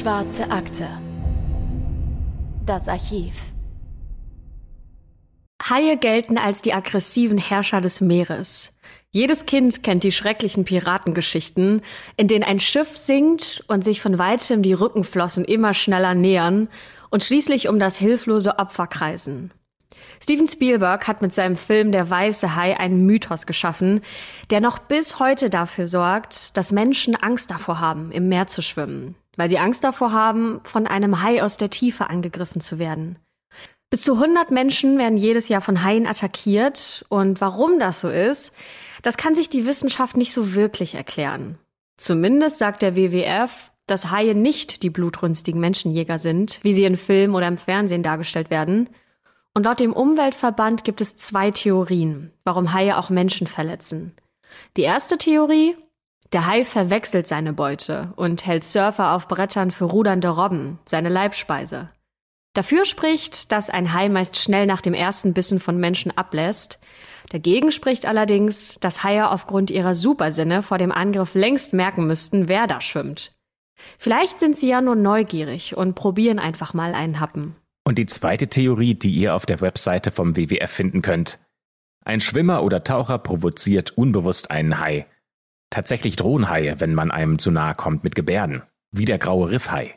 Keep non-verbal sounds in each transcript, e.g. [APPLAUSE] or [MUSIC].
Schwarze Akte. Das Archiv. Haie gelten als die aggressiven Herrscher des Meeres. Jedes Kind kennt die schrecklichen Piratengeschichten, in denen ein Schiff sinkt und sich von weitem die Rückenflossen immer schneller nähern und schließlich um das hilflose Opfer kreisen. Steven Spielberg hat mit seinem Film Der weiße Hai einen Mythos geschaffen, der noch bis heute dafür sorgt, dass Menschen Angst davor haben, im Meer zu schwimmen, weil sie Angst davor haben, von einem Hai aus der Tiefe angegriffen zu werden. Bis zu 100 Menschen werden jedes Jahr von Haien attackiert und warum das so ist, das kann sich die Wissenschaft nicht so wirklich erklären. Zumindest sagt der WWF, dass Haie nicht die blutrünstigen Menschenjäger sind, wie sie in Film oder im Fernsehen dargestellt werden. Und laut dem Umweltverband gibt es zwei Theorien, warum Haie auch Menschen verletzen. Die erste Theorie, der Hai verwechselt seine Beute und hält Surfer auf Brettern für rudernde Robben, seine Leibspeise. Dafür spricht, dass ein Hai meist schnell nach dem ersten Bissen von Menschen ablässt, Dagegen spricht allerdings, dass Haie aufgrund ihrer Supersinne vor dem Angriff längst merken müssten, wer da schwimmt. Vielleicht sind sie ja nur neugierig und probieren einfach mal einen Happen. Und die zweite Theorie, die ihr auf der Webseite vom WWF finden könnt. Ein Schwimmer oder Taucher provoziert unbewusst einen Hai. Tatsächlich drohen Haie, wenn man einem zu nahe kommt, mit Gebärden. Wie der graue Riffhai.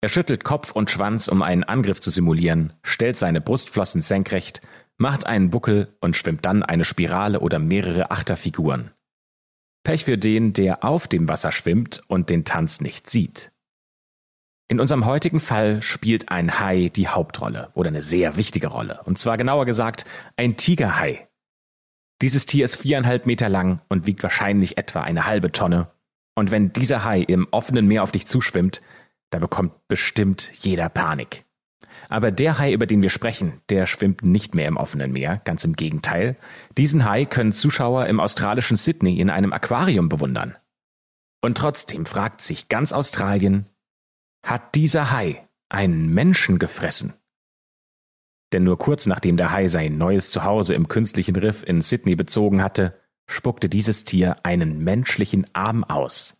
Er schüttelt Kopf und Schwanz, um einen Angriff zu simulieren, stellt seine Brustflossen senkrecht macht einen Buckel und schwimmt dann eine Spirale oder mehrere Achterfiguren. Pech für den, der auf dem Wasser schwimmt und den Tanz nicht sieht. In unserem heutigen Fall spielt ein Hai die Hauptrolle oder eine sehr wichtige Rolle. Und zwar genauer gesagt ein Tigerhai. Dieses Tier ist viereinhalb Meter lang und wiegt wahrscheinlich etwa eine halbe Tonne. Und wenn dieser Hai im offenen Meer auf dich zuschwimmt, da bekommt bestimmt jeder Panik. Aber der Hai, über den wir sprechen, der schwimmt nicht mehr im offenen Meer, ganz im Gegenteil. Diesen Hai können Zuschauer im australischen Sydney in einem Aquarium bewundern. Und trotzdem fragt sich ganz Australien, hat dieser Hai einen Menschen gefressen? Denn nur kurz nachdem der Hai sein neues Zuhause im künstlichen Riff in Sydney bezogen hatte, spuckte dieses Tier einen menschlichen Arm aus.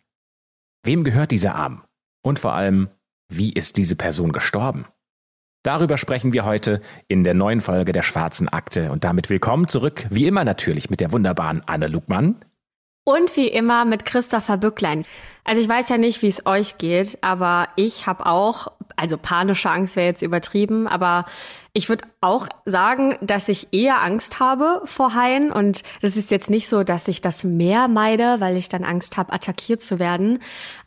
Wem gehört dieser Arm? Und vor allem, wie ist diese Person gestorben? Darüber sprechen wir heute in der neuen Folge der Schwarzen Akte und damit willkommen zurück, wie immer natürlich mit der wunderbaren Anne Lugmann. Und wie immer mit Christopher Bücklein. Also ich weiß ja nicht, wie es euch geht, aber ich habe auch, also panische Angst wäre jetzt übertrieben, aber ich würde auch sagen, dass ich eher Angst habe vor Haien und das ist jetzt nicht so, dass ich das Meer meide, weil ich dann Angst habe, attackiert zu werden.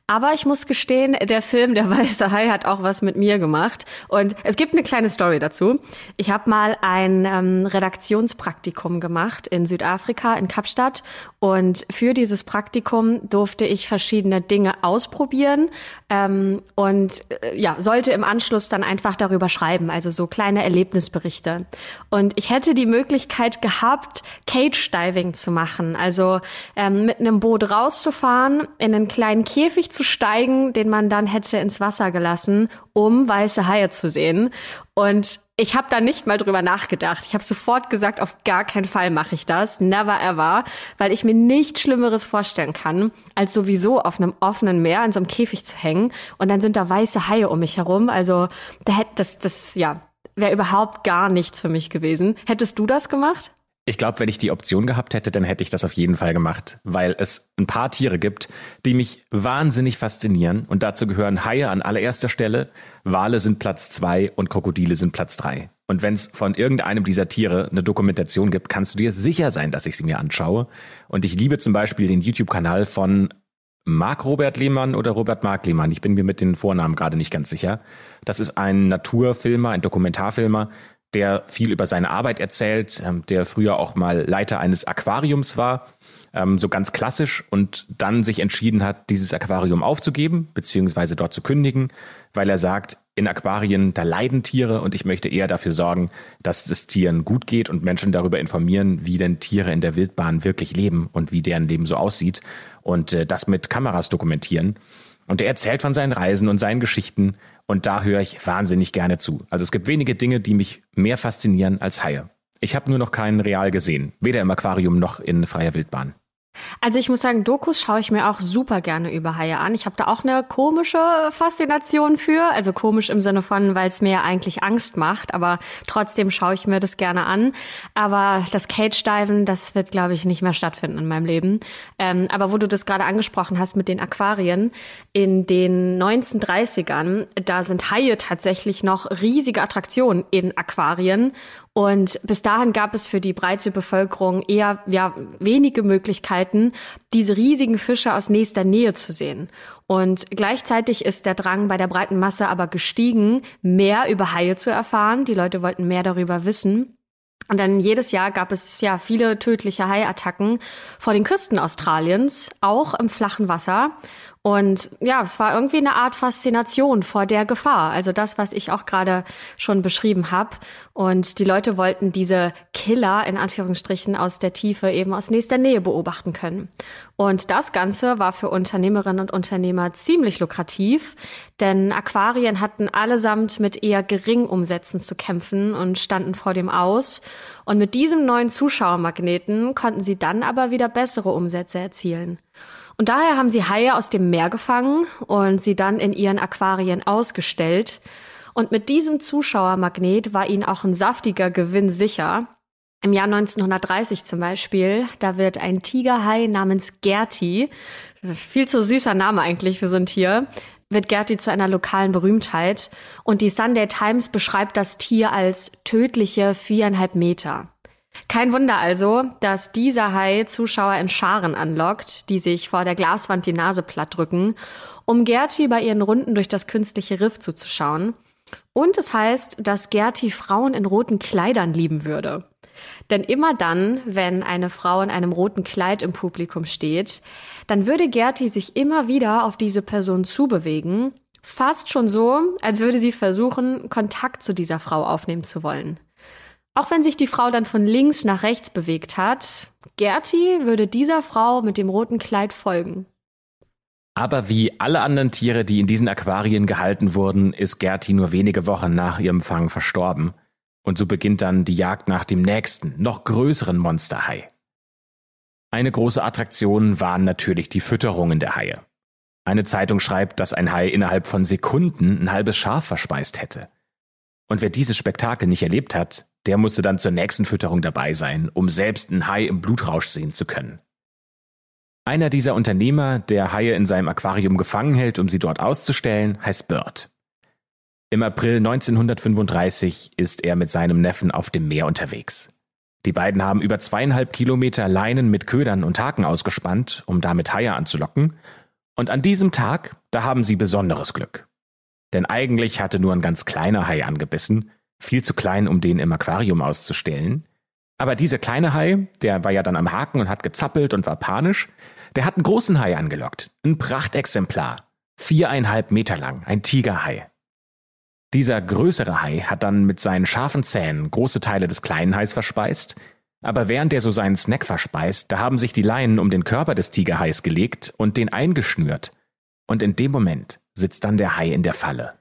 Aber ich muss gestehen, der Film Der [LAUGHS] Weiße Hai hat auch was mit mir gemacht. Und es gibt eine kleine Story dazu. Ich habe mal ein ähm, Redaktionspraktikum gemacht in Südafrika, in Kapstadt. Und für dieses Praktikum durfte ich verschiedene Dinge ausprobieren ähm, und äh, ja, sollte im Anschluss dann einfach darüber schreiben, also so kleine Erlebnisberichte. Und ich hätte die Möglichkeit gehabt, Cage Diving zu machen, also ähm, mit einem Boot rauszufahren, in einen kleinen Käfig zu steigen, den man dann hätte ins Wasser gelassen, um weiße Haie zu sehen. Und ich habe da nicht mal drüber nachgedacht. Ich habe sofort gesagt, auf gar keinen Fall mache ich das, never ever, weil ich mir nichts Schlimmeres vorstellen kann, als sowieso auf einem offenen Meer in so einem Käfig zu hängen und dann sind da weiße Haie um mich herum. Also da hätte das, das ja, wäre überhaupt gar nichts für mich gewesen. Hättest du das gemacht? Ich glaube, wenn ich die Option gehabt hätte, dann hätte ich das auf jeden Fall gemacht, weil es ein paar Tiere gibt, die mich wahnsinnig faszinieren und dazu gehören Haie an allererster Stelle, Wale sind Platz zwei und Krokodile sind Platz drei. Und wenn es von irgendeinem dieser Tiere eine Dokumentation gibt, kannst du dir sicher sein, dass ich sie mir anschaue. Und ich liebe zum Beispiel den YouTube-Kanal von Marc Robert Lehmann oder Robert Mark Lehmann. Ich bin mir mit den Vornamen gerade nicht ganz sicher. Das ist ein Naturfilmer, ein Dokumentarfilmer, der viel über seine Arbeit erzählt, ähm, der früher auch mal Leiter eines Aquariums war, ähm, so ganz klassisch und dann sich entschieden hat, dieses Aquarium aufzugeben, beziehungsweise dort zu kündigen, weil er sagt, in Aquarien, da leiden Tiere und ich möchte eher dafür sorgen, dass es Tieren gut geht und Menschen darüber informieren, wie denn Tiere in der Wildbahn wirklich leben und wie deren Leben so aussieht und äh, das mit Kameras dokumentieren. Und er erzählt von seinen Reisen und seinen Geschichten und da höre ich wahnsinnig gerne zu. Also es gibt wenige Dinge, die mich mehr faszinieren als Haie. Ich habe nur noch keinen real gesehen, weder im Aquarium noch in freier Wildbahn. Also ich muss sagen, Dokus schaue ich mir auch super gerne über Haie an. Ich habe da auch eine komische Faszination für. Also komisch im Sinne von, weil es mir eigentlich Angst macht, aber trotzdem schaue ich mir das gerne an. Aber das Cage-Diven, das wird, glaube ich, nicht mehr stattfinden in meinem Leben. Ähm, aber wo du das gerade angesprochen hast mit den Aquarien, in den 1930ern, da sind Haie tatsächlich noch riesige Attraktionen in Aquarien. Und bis dahin gab es für die breite Bevölkerung eher ja, wenige Möglichkeiten, diese riesigen Fische aus nächster Nähe zu sehen. Und gleichzeitig ist der Drang bei der breiten Masse aber gestiegen, mehr über Haie zu erfahren. Die Leute wollten mehr darüber wissen. Und dann jedes Jahr gab es ja viele tödliche Haiattacken vor den Küsten Australiens, auch im flachen Wasser. Und ja, es war irgendwie eine Art Faszination vor der Gefahr. Also das, was ich auch gerade schon beschrieben habe. Und die Leute wollten diese Killer in Anführungsstrichen aus der Tiefe eben aus nächster Nähe beobachten können. Und das Ganze war für Unternehmerinnen und Unternehmer ziemlich lukrativ, denn Aquarien hatten allesamt mit eher geringen Umsätzen zu kämpfen und standen vor dem Aus. Und mit diesem neuen Zuschauermagneten konnten sie dann aber wieder bessere Umsätze erzielen. Und daher haben sie Haie aus dem Meer gefangen und sie dann in ihren Aquarien ausgestellt. Und mit diesem Zuschauermagnet war ihnen auch ein saftiger Gewinn sicher. Im Jahr 1930 zum Beispiel, da wird ein Tigerhai namens Gerti, viel zu süßer Name eigentlich für so ein Tier, wird Gerti zu einer lokalen Berühmtheit. Und die Sunday Times beschreibt das Tier als tödliche viereinhalb Meter. Kein Wunder also, dass dieser Hai Zuschauer in Scharen anlockt, die sich vor der Glaswand die Nase platt drücken, um Gerti bei ihren Runden durch das künstliche Riff zuzuschauen. Und es heißt, dass Gerti Frauen in roten Kleidern lieben würde. Denn immer dann, wenn eine Frau in einem roten Kleid im Publikum steht, dann würde Gerti sich immer wieder auf diese Person zubewegen, fast schon so, als würde sie versuchen, Kontakt zu dieser Frau aufnehmen zu wollen. Auch wenn sich die Frau dann von links nach rechts bewegt hat, Gerti würde dieser Frau mit dem roten Kleid folgen. Aber wie alle anderen Tiere, die in diesen Aquarien gehalten wurden, ist Gerti nur wenige Wochen nach ihrem Fang verstorben. Und so beginnt dann die Jagd nach dem nächsten, noch größeren Monsterhai. Eine große Attraktion waren natürlich die Fütterungen der Haie. Eine Zeitung schreibt, dass ein Hai innerhalb von Sekunden ein halbes Schaf verspeist hätte. Und wer dieses Spektakel nicht erlebt hat, der musste dann zur nächsten Fütterung dabei sein, um selbst einen Hai im Blutrausch sehen zu können. Einer dieser Unternehmer, der Haie in seinem Aquarium gefangen hält, um sie dort auszustellen, heißt Bird. Im April 1935 ist er mit seinem Neffen auf dem Meer unterwegs. Die beiden haben über zweieinhalb Kilometer Leinen mit Ködern und Haken ausgespannt, um damit Haie anzulocken. Und an diesem Tag, da haben sie besonderes Glück. Denn eigentlich hatte nur ein ganz kleiner Hai angebissen, viel zu klein, um den im Aquarium auszustellen. Aber dieser kleine Hai, der war ja dann am Haken und hat gezappelt und war panisch, der hat einen großen Hai angelockt. Ein Prachtexemplar. Viereinhalb Meter lang. Ein Tigerhai. Dieser größere Hai hat dann mit seinen scharfen Zähnen große Teile des kleinen Hais verspeist, aber während er so seinen Snack verspeist, da haben sich die Leinen um den Körper des Tigerhais gelegt und den eingeschnürt. Und in dem Moment sitzt dann der Hai in der Falle.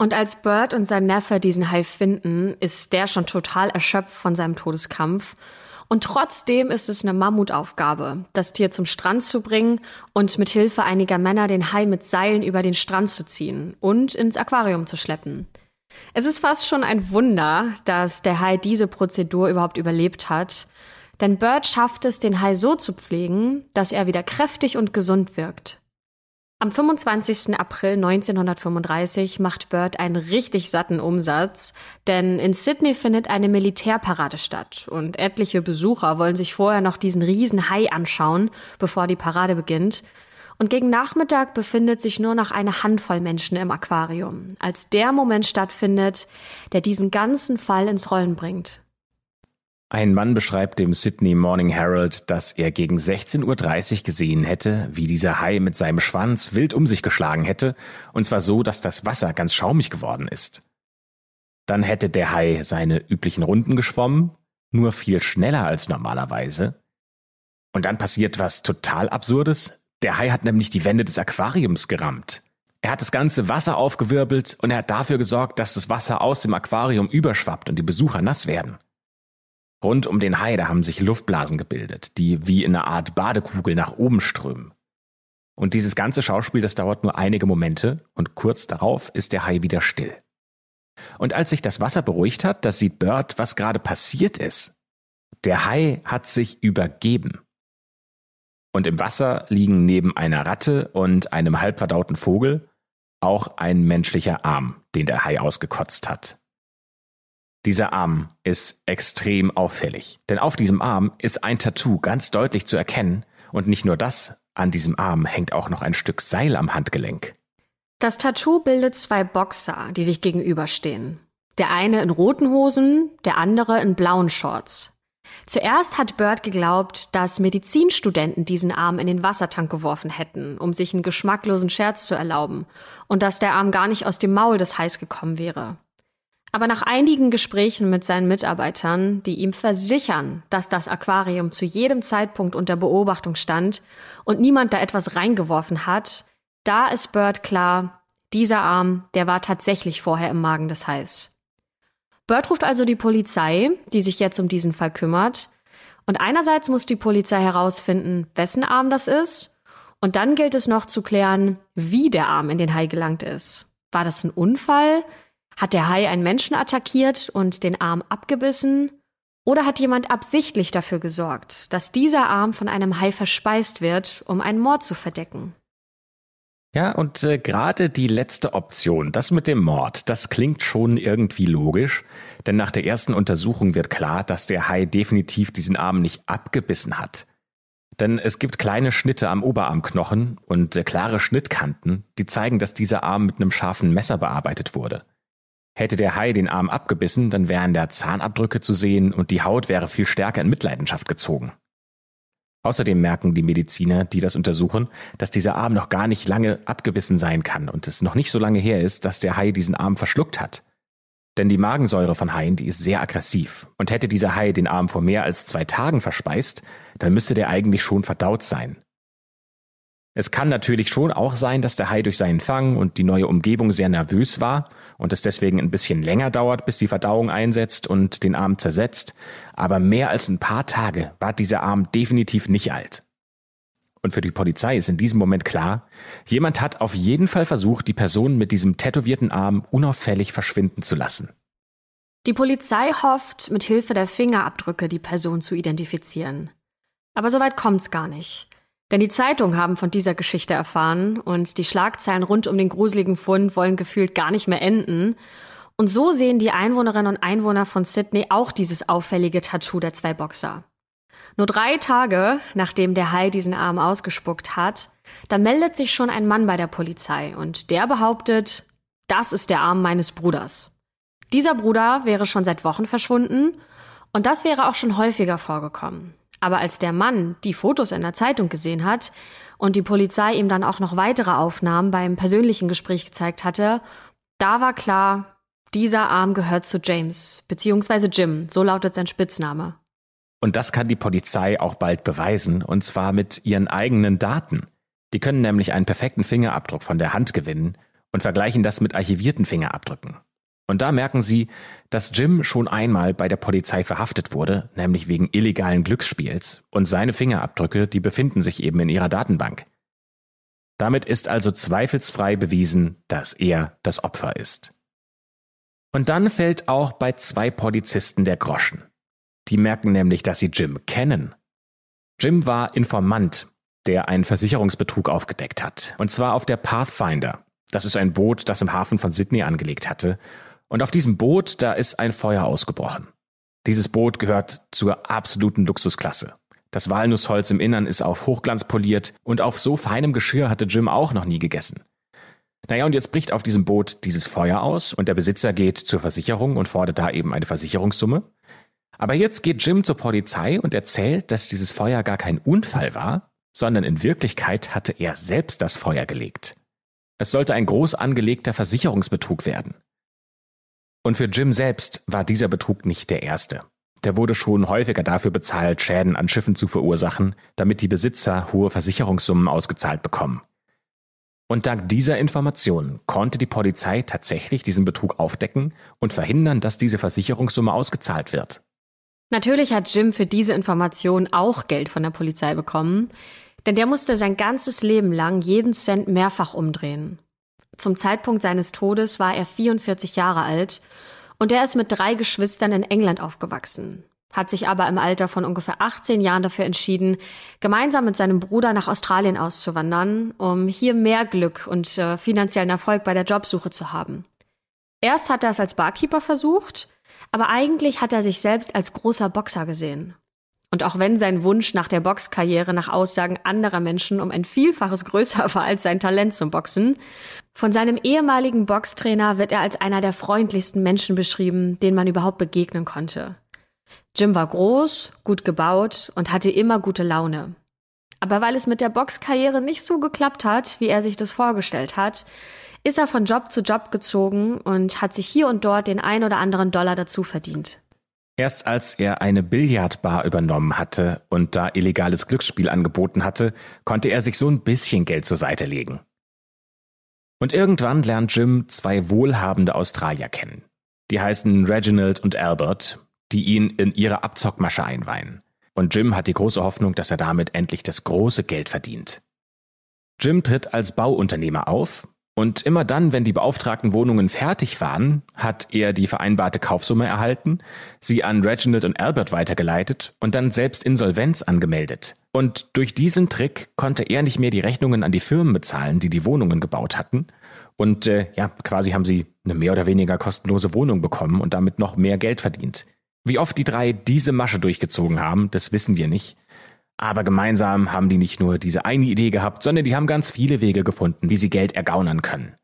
Und als Bird und sein Neffe diesen Hai finden, ist der schon total erschöpft von seinem Todeskampf. Und trotzdem ist es eine Mammutaufgabe, das Tier zum Strand zu bringen und mit Hilfe einiger Männer den Hai mit Seilen über den Strand zu ziehen und ins Aquarium zu schleppen. Es ist fast schon ein Wunder, dass der Hai diese Prozedur überhaupt überlebt hat. Denn Bird schafft es, den Hai so zu pflegen, dass er wieder kräftig und gesund wirkt. Am 25. April 1935 macht Bird einen richtig satten Umsatz, denn in Sydney findet eine Militärparade statt und etliche Besucher wollen sich vorher noch diesen riesen Hai anschauen, bevor die Parade beginnt. Und gegen Nachmittag befindet sich nur noch eine Handvoll Menschen im Aquarium, als der Moment stattfindet, der diesen ganzen Fall ins Rollen bringt. Ein Mann beschreibt dem Sydney Morning Herald, dass er gegen 16.30 Uhr gesehen hätte, wie dieser Hai mit seinem Schwanz wild um sich geschlagen hätte, und zwar so, dass das Wasser ganz schaumig geworden ist. Dann hätte der Hai seine üblichen Runden geschwommen, nur viel schneller als normalerweise. Und dann passiert was total Absurdes. Der Hai hat nämlich die Wände des Aquariums gerammt. Er hat das ganze Wasser aufgewirbelt und er hat dafür gesorgt, dass das Wasser aus dem Aquarium überschwappt und die Besucher nass werden. Rund um den Hai, da haben sich Luftblasen gebildet, die wie in einer Art Badekugel nach oben strömen. Und dieses ganze Schauspiel, das dauert nur einige Momente und kurz darauf ist der Hai wieder still. Und als sich das Wasser beruhigt hat, da sieht Bird, was gerade passiert ist. Der Hai hat sich übergeben. Und im Wasser liegen neben einer Ratte und einem halbverdauten Vogel auch ein menschlicher Arm, den der Hai ausgekotzt hat. Dieser Arm ist extrem auffällig, denn auf diesem Arm ist ein Tattoo ganz deutlich zu erkennen und nicht nur das, an diesem Arm hängt auch noch ein Stück Seil am Handgelenk. Das Tattoo bildet zwei Boxer, die sich gegenüberstehen. Der eine in roten Hosen, der andere in blauen Shorts. Zuerst hat Bird geglaubt, dass Medizinstudenten diesen Arm in den Wassertank geworfen hätten, um sich einen geschmacklosen Scherz zu erlauben, und dass der Arm gar nicht aus dem Maul des Hais gekommen wäre. Aber nach einigen Gesprächen mit seinen Mitarbeitern, die ihm versichern, dass das Aquarium zu jedem Zeitpunkt unter Beobachtung stand und niemand da etwas reingeworfen hat, da ist Bird klar, dieser Arm, der war tatsächlich vorher im Magen des Hais. Bird ruft also die Polizei, die sich jetzt um diesen Fall kümmert. Und einerseits muss die Polizei herausfinden, wessen Arm das ist. Und dann gilt es noch zu klären, wie der Arm in den Hai gelangt ist. War das ein Unfall? Hat der Hai einen Menschen attackiert und den Arm abgebissen? Oder hat jemand absichtlich dafür gesorgt, dass dieser Arm von einem Hai verspeist wird, um einen Mord zu verdecken? Ja, und äh, gerade die letzte Option, das mit dem Mord, das klingt schon irgendwie logisch, denn nach der ersten Untersuchung wird klar, dass der Hai definitiv diesen Arm nicht abgebissen hat. Denn es gibt kleine Schnitte am Oberarmknochen und äh, klare Schnittkanten, die zeigen, dass dieser Arm mit einem scharfen Messer bearbeitet wurde. Hätte der Hai den Arm abgebissen, dann wären da Zahnabdrücke zu sehen und die Haut wäre viel stärker in Mitleidenschaft gezogen. Außerdem merken die Mediziner, die das untersuchen, dass dieser Arm noch gar nicht lange abgebissen sein kann und es noch nicht so lange her ist, dass der Hai diesen Arm verschluckt hat. Denn die Magensäure von Haien, die ist sehr aggressiv. Und hätte dieser Hai den Arm vor mehr als zwei Tagen verspeist, dann müsste der eigentlich schon verdaut sein. Es kann natürlich schon auch sein, dass der Hai durch seinen Fang und die neue Umgebung sehr nervös war und es deswegen ein bisschen länger dauert, bis die Verdauung einsetzt und den Arm zersetzt, aber mehr als ein paar Tage war dieser Arm definitiv nicht alt. Und für die Polizei ist in diesem Moment klar, jemand hat auf jeden Fall versucht, die Person mit diesem tätowierten Arm unauffällig verschwinden zu lassen. Die Polizei hofft, mit Hilfe der Fingerabdrücke die Person zu identifizieren. Aber soweit kommt's gar nicht. Denn die Zeitungen haben von dieser Geschichte erfahren und die Schlagzeilen rund um den gruseligen Fund wollen gefühlt gar nicht mehr enden. Und so sehen die Einwohnerinnen und Einwohner von Sydney auch dieses auffällige Tattoo der zwei Boxer. Nur drei Tage, nachdem der Hai diesen Arm ausgespuckt hat, da meldet sich schon ein Mann bei der Polizei und der behauptet, das ist der Arm meines Bruders. Dieser Bruder wäre schon seit Wochen verschwunden und das wäre auch schon häufiger vorgekommen. Aber als der Mann die Fotos in der Zeitung gesehen hat und die Polizei ihm dann auch noch weitere Aufnahmen beim persönlichen Gespräch gezeigt hatte, da war klar, dieser Arm gehört zu James, beziehungsweise Jim, so lautet sein Spitzname. Und das kann die Polizei auch bald beweisen, und zwar mit ihren eigenen Daten. Die können nämlich einen perfekten Fingerabdruck von der Hand gewinnen und vergleichen das mit archivierten Fingerabdrücken. Und da merken sie, dass Jim schon einmal bei der Polizei verhaftet wurde, nämlich wegen illegalen Glücksspiels, und seine Fingerabdrücke, die befinden sich eben in ihrer Datenbank. Damit ist also zweifelsfrei bewiesen, dass er das Opfer ist. Und dann fällt auch bei zwei Polizisten der Groschen. Die merken nämlich, dass sie Jim kennen. Jim war Informant, der einen Versicherungsbetrug aufgedeckt hat. Und zwar auf der Pathfinder. Das ist ein Boot, das im Hafen von Sydney angelegt hatte und auf diesem Boot, da ist ein Feuer ausgebrochen. Dieses Boot gehört zur absoluten Luxusklasse. Das Walnussholz im Innern ist auf Hochglanz poliert und auf so feinem Geschirr hatte Jim auch noch nie gegessen. Naja, und jetzt bricht auf diesem Boot dieses Feuer aus und der Besitzer geht zur Versicherung und fordert da eben eine Versicherungssumme. Aber jetzt geht Jim zur Polizei und erzählt, dass dieses Feuer gar kein Unfall war, sondern in Wirklichkeit hatte er selbst das Feuer gelegt. Es sollte ein groß angelegter Versicherungsbetrug werden. Und für Jim selbst war dieser Betrug nicht der erste. Der wurde schon häufiger dafür bezahlt, Schäden an Schiffen zu verursachen, damit die Besitzer hohe Versicherungssummen ausgezahlt bekommen. Und dank dieser Informationen konnte die Polizei tatsächlich diesen Betrug aufdecken und verhindern, dass diese Versicherungssumme ausgezahlt wird. Natürlich hat Jim für diese Information auch Geld von der Polizei bekommen, denn der musste sein ganzes Leben lang jeden Cent mehrfach umdrehen. Zum Zeitpunkt seines Todes war er 44 Jahre alt und er ist mit drei Geschwistern in England aufgewachsen, hat sich aber im Alter von ungefähr 18 Jahren dafür entschieden, gemeinsam mit seinem Bruder nach Australien auszuwandern, um hier mehr Glück und äh, finanziellen Erfolg bei der Jobsuche zu haben. Erst hat er es als Barkeeper versucht, aber eigentlich hat er sich selbst als großer Boxer gesehen. Und auch wenn sein Wunsch nach der Boxkarriere nach Aussagen anderer Menschen um ein Vielfaches größer war als sein Talent zum Boxen, von seinem ehemaligen Boxtrainer wird er als einer der freundlichsten Menschen beschrieben, denen man überhaupt begegnen konnte. Jim war groß, gut gebaut und hatte immer gute Laune. Aber weil es mit der Boxkarriere nicht so geklappt hat, wie er sich das vorgestellt hat, ist er von Job zu Job gezogen und hat sich hier und dort den ein oder anderen Dollar dazu verdient. Erst als er eine Billardbar übernommen hatte und da illegales Glücksspiel angeboten hatte, konnte er sich so ein bisschen Geld zur Seite legen. Und irgendwann lernt Jim zwei wohlhabende Australier kennen. Die heißen Reginald und Albert, die ihn in ihre Abzockmasche einweihen. Und Jim hat die große Hoffnung, dass er damit endlich das große Geld verdient. Jim tritt als Bauunternehmer auf und immer dann, wenn die beauftragten Wohnungen fertig waren, hat er die vereinbarte Kaufsumme erhalten, sie an Reginald und Albert weitergeleitet und dann selbst Insolvenz angemeldet. Und durch diesen Trick konnte er nicht mehr die Rechnungen an die Firmen bezahlen, die die Wohnungen gebaut hatten. Und äh, ja, quasi haben sie eine mehr oder weniger kostenlose Wohnung bekommen und damit noch mehr Geld verdient. Wie oft die drei diese Masche durchgezogen haben, das wissen wir nicht. Aber gemeinsam haben die nicht nur diese eine Idee gehabt, sondern die haben ganz viele Wege gefunden, wie sie Geld ergaunern können.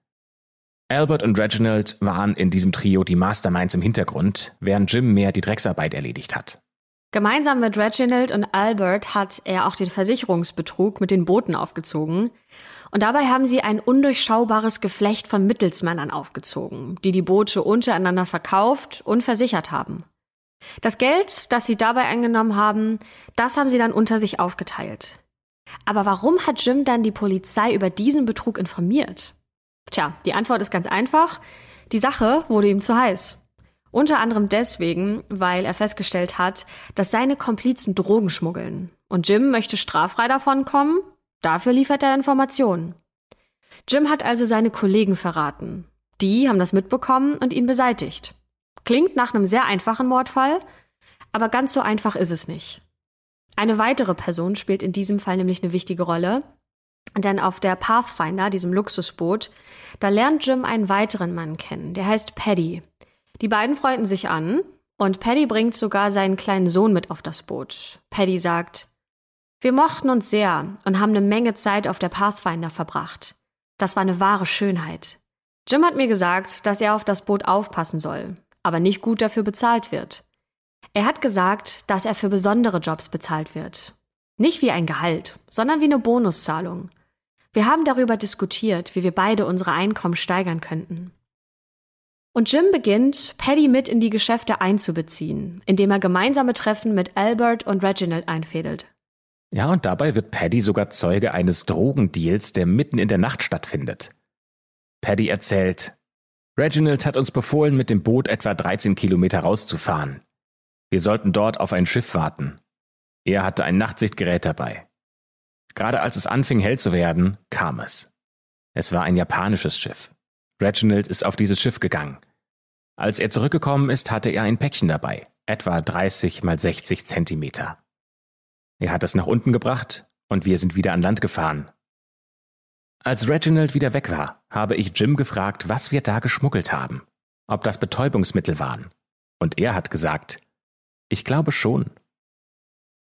Albert und Reginald waren in diesem Trio die Masterminds im Hintergrund, während Jim mehr die Drecksarbeit erledigt hat. Gemeinsam mit Reginald und Albert hat er auch den Versicherungsbetrug mit den Booten aufgezogen. Und dabei haben sie ein undurchschaubares Geflecht von Mittelsmännern aufgezogen, die die Boote untereinander verkauft und versichert haben. Das Geld, das sie dabei eingenommen haben, das haben sie dann unter sich aufgeteilt. Aber warum hat Jim dann die Polizei über diesen Betrug informiert? Tja, die Antwort ist ganz einfach. Die Sache wurde ihm zu heiß. Unter anderem deswegen, weil er festgestellt hat, dass seine Komplizen Drogen schmuggeln. Und Jim möchte straffrei davon kommen. Dafür liefert er Informationen. Jim hat also seine Kollegen verraten. Die haben das mitbekommen und ihn beseitigt. Klingt nach einem sehr einfachen Mordfall, aber ganz so einfach ist es nicht. Eine weitere Person spielt in diesem Fall nämlich eine wichtige Rolle, denn auf der Pathfinder, diesem Luxusboot, da lernt Jim einen weiteren Mann kennen, der heißt Paddy. Die beiden freunden sich an und Paddy bringt sogar seinen kleinen Sohn mit auf das Boot. Paddy sagt, wir mochten uns sehr und haben eine Menge Zeit auf der Pathfinder verbracht. Das war eine wahre Schönheit. Jim hat mir gesagt, dass er auf das Boot aufpassen soll aber nicht gut dafür bezahlt wird. Er hat gesagt, dass er für besondere Jobs bezahlt wird. Nicht wie ein Gehalt, sondern wie eine Bonuszahlung. Wir haben darüber diskutiert, wie wir beide unsere Einkommen steigern könnten. Und Jim beginnt, Paddy mit in die Geschäfte einzubeziehen, indem er gemeinsame Treffen mit Albert und Reginald einfädelt. Ja, und dabei wird Paddy sogar Zeuge eines Drogendeals, der mitten in der Nacht stattfindet. Paddy erzählt, Reginald hat uns befohlen, mit dem Boot etwa 13 Kilometer rauszufahren. Wir sollten dort auf ein Schiff warten. Er hatte ein Nachtsichtgerät dabei. Gerade als es anfing hell zu werden, kam es. Es war ein japanisches Schiff. Reginald ist auf dieses Schiff gegangen. Als er zurückgekommen ist, hatte er ein Päckchen dabei, etwa 30 mal 60 Zentimeter. Er hat es nach unten gebracht und wir sind wieder an Land gefahren, als Reginald wieder weg war, habe ich Jim gefragt, was wir da geschmuggelt haben, ob das Betäubungsmittel waren. Und er hat gesagt, ich glaube schon.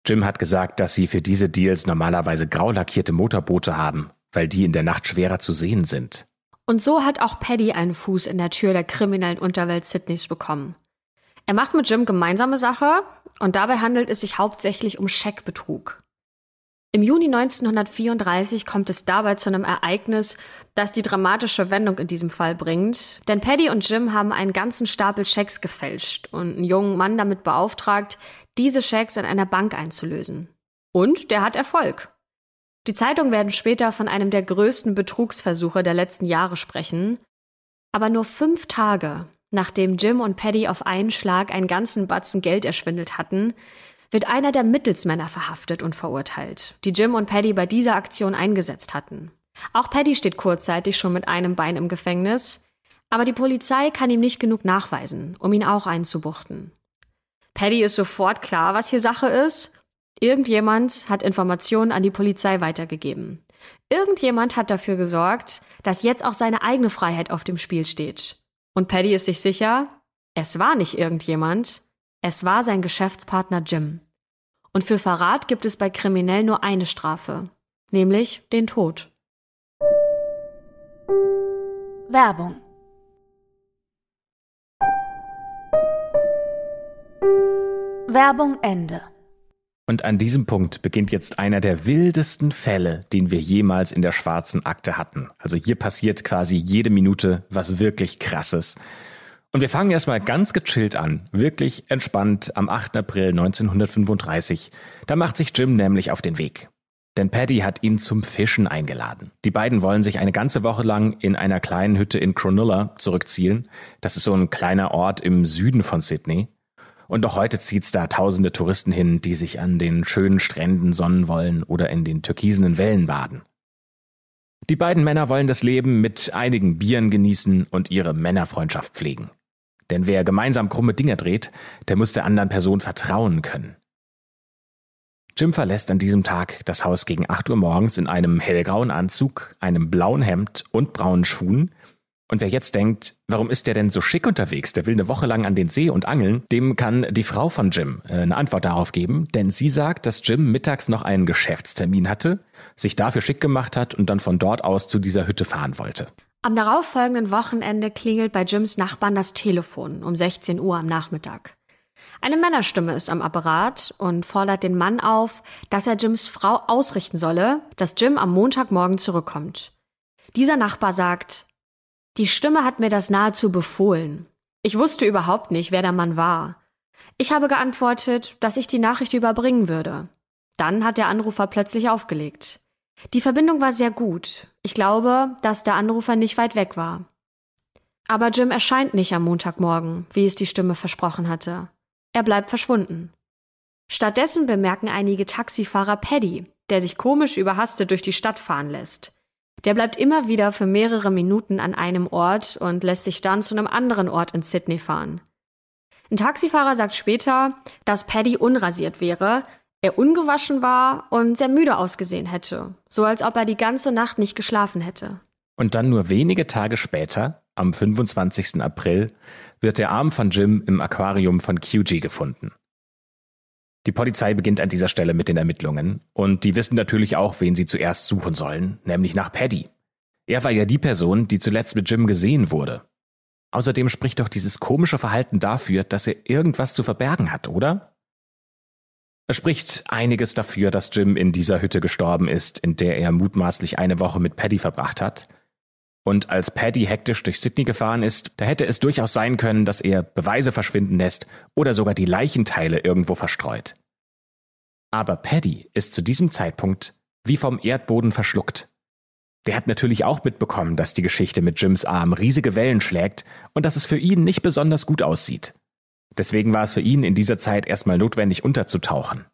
Jim hat gesagt, dass sie für diese Deals normalerweise grau lackierte Motorboote haben, weil die in der Nacht schwerer zu sehen sind. Und so hat auch Paddy einen Fuß in der Tür der kriminellen Unterwelt Sydneys bekommen. Er macht mit Jim gemeinsame Sache und dabei handelt es sich hauptsächlich um Scheckbetrug. Im Juni 1934 kommt es dabei zu einem Ereignis, das die dramatische Wendung in diesem Fall bringt. Denn Paddy und Jim haben einen ganzen Stapel Schecks gefälscht und einen jungen Mann damit beauftragt, diese Schecks in einer Bank einzulösen. Und der hat Erfolg. Die Zeitungen werden später von einem der größten Betrugsversuche der letzten Jahre sprechen. Aber nur fünf Tage nachdem Jim und Paddy auf einen Schlag einen ganzen Batzen Geld erschwindelt hatten, wird einer der Mittelsmänner verhaftet und verurteilt, die Jim und Paddy bei dieser Aktion eingesetzt hatten. Auch Paddy steht kurzzeitig schon mit einem Bein im Gefängnis, aber die Polizei kann ihm nicht genug nachweisen, um ihn auch einzubuchten. Paddy ist sofort klar, was hier Sache ist. Irgendjemand hat Informationen an die Polizei weitergegeben. Irgendjemand hat dafür gesorgt, dass jetzt auch seine eigene Freiheit auf dem Spiel steht. Und Paddy ist sich sicher, es war nicht irgendjemand, es war sein Geschäftspartner Jim. Und für Verrat gibt es bei Kriminellen nur eine Strafe, nämlich den Tod. Werbung Werbung Ende. Und an diesem Punkt beginnt jetzt einer der wildesten Fälle, den wir jemals in der schwarzen Akte hatten. Also hier passiert quasi jede Minute was wirklich krasses. Und wir fangen erstmal ganz gechillt an, wirklich entspannt am 8. April 1935. Da macht sich Jim nämlich auf den Weg. Denn Paddy hat ihn zum Fischen eingeladen. Die beiden wollen sich eine ganze Woche lang in einer kleinen Hütte in Cronulla zurückziehen. Das ist so ein kleiner Ort im Süden von Sydney. Und auch heute zieht's da tausende Touristen hin, die sich an den schönen Stränden sonnen wollen oder in den türkisenen Wellen baden. Die beiden Männer wollen das Leben mit einigen Bieren genießen und ihre Männerfreundschaft pflegen. Denn wer gemeinsam krumme Dinge dreht, der muss der anderen Person vertrauen können. Jim verlässt an diesem Tag das Haus gegen 8 Uhr morgens in einem hellgrauen Anzug, einem blauen Hemd und braunen Schuhen und wer jetzt denkt, warum ist der denn so schick unterwegs? Der will eine Woche lang an den See und angeln. Dem kann die Frau von Jim äh, eine Antwort darauf geben, denn sie sagt, dass Jim mittags noch einen Geschäftstermin hatte, sich dafür schick gemacht hat und dann von dort aus zu dieser Hütte fahren wollte. Am darauffolgenden Wochenende klingelt bei Jims Nachbarn das Telefon um 16 Uhr am Nachmittag. Eine Männerstimme ist am Apparat und fordert den Mann auf, dass er Jims Frau ausrichten solle, dass Jim am Montagmorgen zurückkommt. Dieser Nachbar sagt, die Stimme hat mir das nahezu befohlen. Ich wusste überhaupt nicht, wer der Mann war. Ich habe geantwortet, dass ich die Nachricht überbringen würde. Dann hat der Anrufer plötzlich aufgelegt. Die Verbindung war sehr gut. Ich glaube, dass der Anrufer nicht weit weg war. Aber Jim erscheint nicht am Montagmorgen, wie es die Stimme versprochen hatte. Er bleibt verschwunden. Stattdessen bemerken einige Taxifahrer Paddy, der sich komisch überhastet durch die Stadt fahren lässt. Der bleibt immer wieder für mehrere Minuten an einem Ort und lässt sich dann zu einem anderen Ort in Sydney fahren. Ein Taxifahrer sagt später, dass Paddy unrasiert wäre, er ungewaschen war und sehr müde ausgesehen hätte, so als ob er die ganze Nacht nicht geschlafen hätte. Und dann nur wenige Tage später, am 25. April, wird der Arm von Jim im Aquarium von QG gefunden. Die Polizei beginnt an dieser Stelle mit den Ermittlungen und die wissen natürlich auch, wen sie zuerst suchen sollen, nämlich nach Paddy. Er war ja die Person, die zuletzt mit Jim gesehen wurde. Außerdem spricht doch dieses komische Verhalten dafür, dass er irgendwas zu verbergen hat, oder? Es spricht einiges dafür, dass Jim in dieser Hütte gestorben ist, in der er mutmaßlich eine Woche mit Paddy verbracht hat. Und als Paddy hektisch durch Sydney gefahren ist, da hätte es durchaus sein können, dass er Beweise verschwinden lässt oder sogar die Leichenteile irgendwo verstreut. Aber Paddy ist zu diesem Zeitpunkt wie vom Erdboden verschluckt. Der hat natürlich auch mitbekommen, dass die Geschichte mit Jims Arm riesige Wellen schlägt und dass es für ihn nicht besonders gut aussieht. Deswegen war es für ihn in dieser Zeit erstmal notwendig unterzutauchen.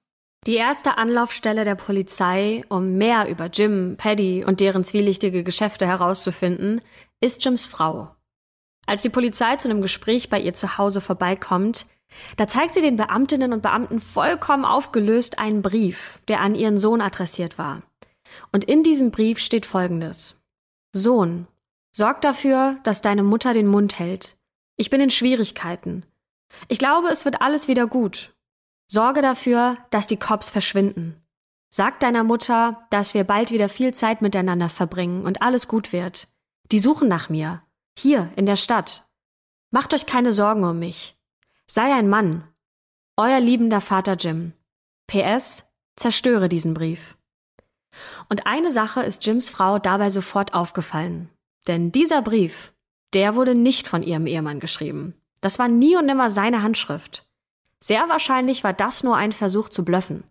Die erste Anlaufstelle der Polizei, um mehr über Jim, Paddy und deren zwielichtige Geschäfte herauszufinden, ist Jims Frau. Als die Polizei zu einem Gespräch bei ihr zu Hause vorbeikommt, da zeigt sie den Beamtinnen und Beamten vollkommen aufgelöst einen Brief, der an ihren Sohn adressiert war. Und in diesem Brief steht Folgendes. Sohn, sorg dafür, dass deine Mutter den Mund hält. Ich bin in Schwierigkeiten. Ich glaube, es wird alles wieder gut. Sorge dafür, dass die Cops verschwinden. Sag deiner Mutter, dass wir bald wieder viel Zeit miteinander verbringen und alles gut wird. Die suchen nach mir. Hier, in der Stadt. Macht euch keine Sorgen um mich. Sei ein Mann. Euer liebender Vater Jim. PS, zerstöre diesen Brief. Und eine Sache ist Jims Frau dabei sofort aufgefallen. Denn dieser Brief, der wurde nicht von ihrem Ehemann geschrieben. Das war nie und nimmer seine Handschrift. Sehr wahrscheinlich war das nur ein Versuch zu blöffen,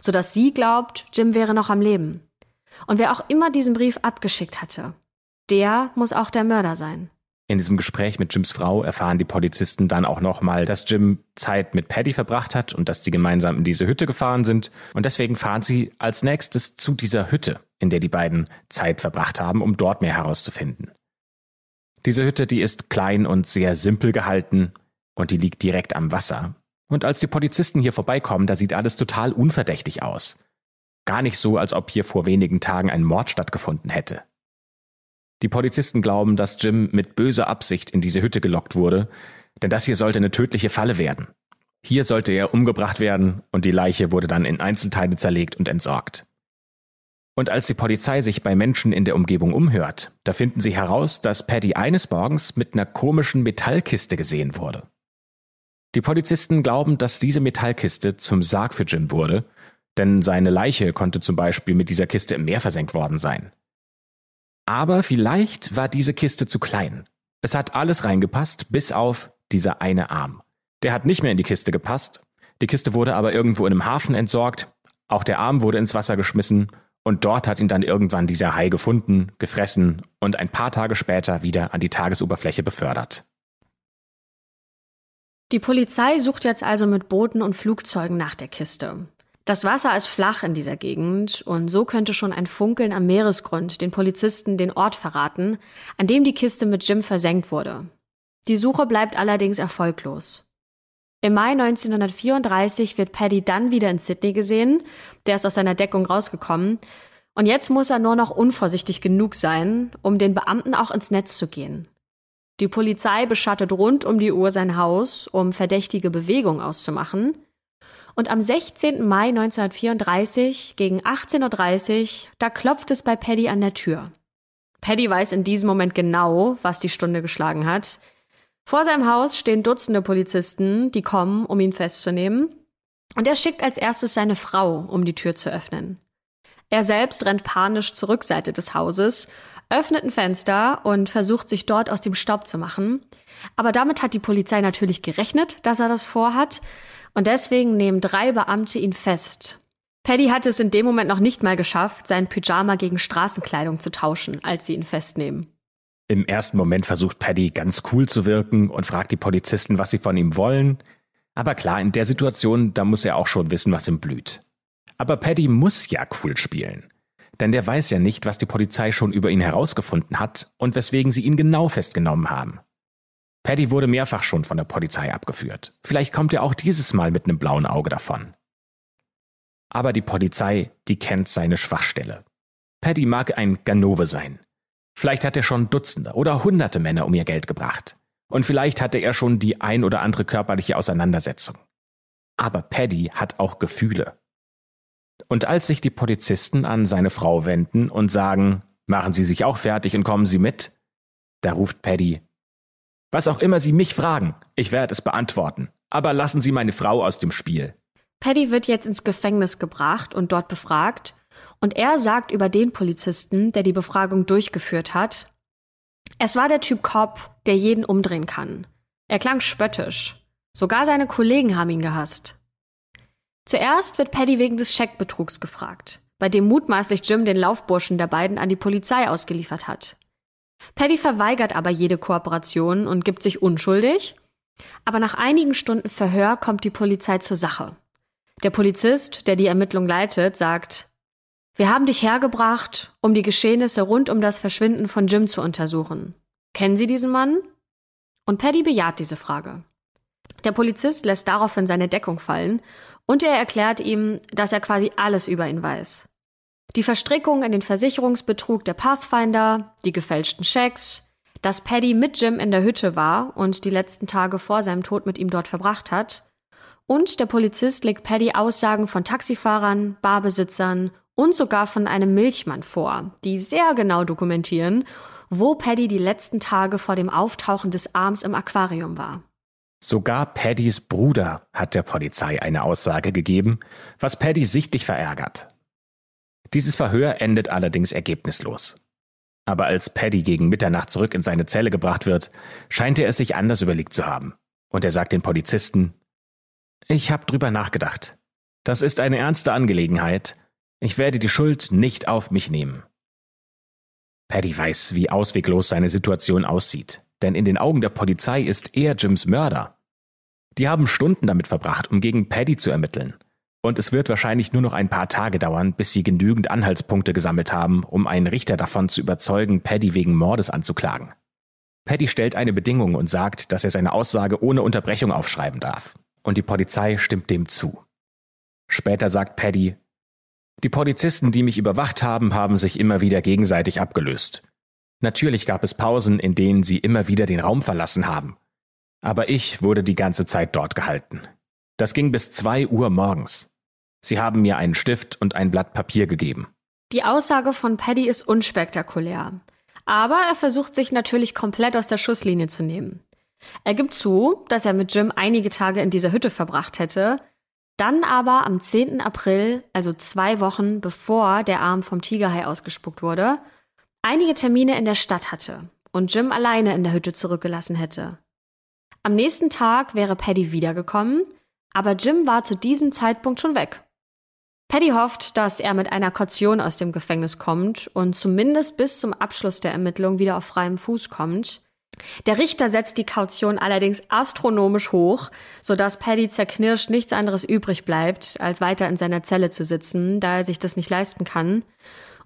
sodass sie glaubt, Jim wäre noch am Leben. Und wer auch immer diesen Brief abgeschickt hatte, der muss auch der Mörder sein. In diesem Gespräch mit Jims Frau erfahren die Polizisten dann auch nochmal, dass Jim Zeit mit Paddy verbracht hat und dass sie gemeinsam in diese Hütte gefahren sind. Und deswegen fahren sie als nächstes zu dieser Hütte, in der die beiden Zeit verbracht haben, um dort mehr herauszufinden. Diese Hütte, die ist klein und sehr simpel gehalten und die liegt direkt am Wasser. Und als die Polizisten hier vorbeikommen, da sieht alles total unverdächtig aus. Gar nicht so, als ob hier vor wenigen Tagen ein Mord stattgefunden hätte. Die Polizisten glauben, dass Jim mit böser Absicht in diese Hütte gelockt wurde, denn das hier sollte eine tödliche Falle werden. Hier sollte er umgebracht werden und die Leiche wurde dann in Einzelteile zerlegt und entsorgt. Und als die Polizei sich bei Menschen in der Umgebung umhört, da finden sie heraus, dass Paddy eines Morgens mit einer komischen Metallkiste gesehen wurde. Die Polizisten glauben, dass diese Metallkiste zum Sarg für Jim wurde, denn seine Leiche konnte zum Beispiel mit dieser Kiste im Meer versenkt worden sein. Aber vielleicht war diese Kiste zu klein. Es hat alles reingepasst, bis auf dieser eine Arm. Der hat nicht mehr in die Kiste gepasst. Die Kiste wurde aber irgendwo in einem Hafen entsorgt. Auch der Arm wurde ins Wasser geschmissen. Und dort hat ihn dann irgendwann dieser Hai gefunden, gefressen und ein paar Tage später wieder an die Tagesoberfläche befördert. Die Polizei sucht jetzt also mit Booten und Flugzeugen nach der Kiste. Das Wasser ist flach in dieser Gegend und so könnte schon ein Funkeln am Meeresgrund den Polizisten den Ort verraten, an dem die Kiste mit Jim versenkt wurde. Die Suche bleibt allerdings erfolglos. Im Mai 1934 wird Paddy dann wieder in Sydney gesehen, der ist aus seiner Deckung rausgekommen, und jetzt muss er nur noch unvorsichtig genug sein, um den Beamten auch ins Netz zu gehen. Die Polizei beschattet rund um die Uhr sein Haus, um verdächtige Bewegungen auszumachen, und am 16. Mai 1934 gegen 18.30 Uhr, da klopft es bei Paddy an der Tür. Paddy weiß in diesem Moment genau, was die Stunde geschlagen hat. Vor seinem Haus stehen Dutzende Polizisten, die kommen, um ihn festzunehmen. Und er schickt als erstes seine Frau, um die Tür zu öffnen. Er selbst rennt panisch zur Rückseite des Hauses, öffnet ein Fenster und versucht sich dort aus dem Staub zu machen. Aber damit hat die Polizei natürlich gerechnet, dass er das vorhat und deswegen nehmen drei Beamte ihn fest. Paddy hat es in dem Moment noch nicht mal geschafft, sein Pyjama gegen Straßenkleidung zu tauschen, als sie ihn festnehmen. Im ersten Moment versucht Paddy ganz cool zu wirken und fragt die Polizisten, was sie von ihm wollen. Aber klar, in der Situation, da muss er auch schon wissen, was ihm blüht. Aber Paddy muss ja cool spielen. Denn der weiß ja nicht, was die Polizei schon über ihn herausgefunden hat und weswegen sie ihn genau festgenommen haben. Paddy wurde mehrfach schon von der Polizei abgeführt. Vielleicht kommt er auch dieses Mal mit einem blauen Auge davon. Aber die Polizei, die kennt seine Schwachstelle. Paddy mag ein Ganove sein. Vielleicht hat er schon Dutzende oder Hunderte Männer um ihr Geld gebracht. Und vielleicht hatte er schon die ein oder andere körperliche Auseinandersetzung. Aber Paddy hat auch Gefühle. Und als sich die Polizisten an seine Frau wenden und sagen, machen Sie sich auch fertig und kommen Sie mit, da ruft Paddy, was auch immer Sie mich fragen, ich werde es beantworten. Aber lassen Sie meine Frau aus dem Spiel. Paddy wird jetzt ins Gefängnis gebracht und dort befragt. Und er sagt über den Polizisten, der die Befragung durchgeführt hat, es war der Typ Cop, der jeden umdrehen kann. Er klang spöttisch. Sogar seine Kollegen haben ihn gehasst. Zuerst wird Paddy wegen des Scheckbetrugs gefragt, bei dem mutmaßlich Jim den Laufburschen der beiden an die Polizei ausgeliefert hat. Paddy verweigert aber jede Kooperation und gibt sich unschuldig. Aber nach einigen Stunden Verhör kommt die Polizei zur Sache. Der Polizist, der die Ermittlung leitet, sagt, wir haben dich hergebracht, um die Geschehnisse rund um das Verschwinden von Jim zu untersuchen. Kennen Sie diesen Mann? Und Paddy bejaht diese Frage. Der Polizist lässt daraufhin seine Deckung fallen und er erklärt ihm, dass er quasi alles über ihn weiß. Die Verstrickung in den Versicherungsbetrug der Pathfinder, die gefälschten Schecks, dass Paddy mit Jim in der Hütte war und die letzten Tage vor seinem Tod mit ihm dort verbracht hat. Und der Polizist legt Paddy Aussagen von Taxifahrern, Barbesitzern und sogar von einem Milchmann vor, die sehr genau dokumentieren, wo Paddy die letzten Tage vor dem Auftauchen des Arms im Aquarium war. Sogar Paddys Bruder hat der Polizei eine Aussage gegeben, was Paddy sichtlich verärgert. Dieses Verhör endet allerdings ergebnislos. Aber als Paddy gegen Mitternacht zurück in seine Zelle gebracht wird, scheint er es sich anders überlegt zu haben. Und er sagt den Polizisten, ich habe drüber nachgedacht. Das ist eine ernste Angelegenheit. Ich werde die Schuld nicht auf mich nehmen. Paddy weiß, wie ausweglos seine Situation aussieht. denn in den Augen der Polizei ist er Jims Mörder. Die haben Stunden damit verbracht, um gegen Paddy zu ermitteln. Und es wird wahrscheinlich nur noch ein paar Tage dauern, bis sie genügend Anhaltspunkte gesammelt haben, um einen Richter davon zu überzeugen, Paddy wegen Mordes anzuklagen. Paddy stellt eine Bedingung und sagt, dass er seine Aussage ohne Unterbrechung aufschreiben darf. Und die Polizei stimmt dem zu. Später sagt Paddy, die Polizisten, die mich überwacht haben, haben sich immer wieder gegenseitig abgelöst. Natürlich gab es Pausen, in denen sie immer wieder den Raum verlassen haben. Aber ich wurde die ganze Zeit dort gehalten. Das ging bis zwei Uhr morgens. Sie haben mir einen Stift und ein Blatt Papier gegeben. Die Aussage von Paddy ist unspektakulär. Aber er versucht sich natürlich komplett aus der Schusslinie zu nehmen. Er gibt zu, dass er mit Jim einige Tage in dieser Hütte verbracht hätte, dann aber am 10. April, also zwei Wochen bevor der Arm vom Tigerhai ausgespuckt wurde, einige Termine in der Stadt hatte und Jim alleine in der Hütte zurückgelassen hätte. Am nächsten Tag wäre Paddy wiedergekommen, aber Jim war zu diesem Zeitpunkt schon weg. Paddy hofft, dass er mit einer Kaution aus dem Gefängnis kommt und zumindest bis zum Abschluss der Ermittlung wieder auf freiem Fuß kommt. Der Richter setzt die Kaution allerdings astronomisch hoch, sodass Paddy zerknirscht nichts anderes übrig bleibt, als weiter in seiner Zelle zu sitzen, da er sich das nicht leisten kann.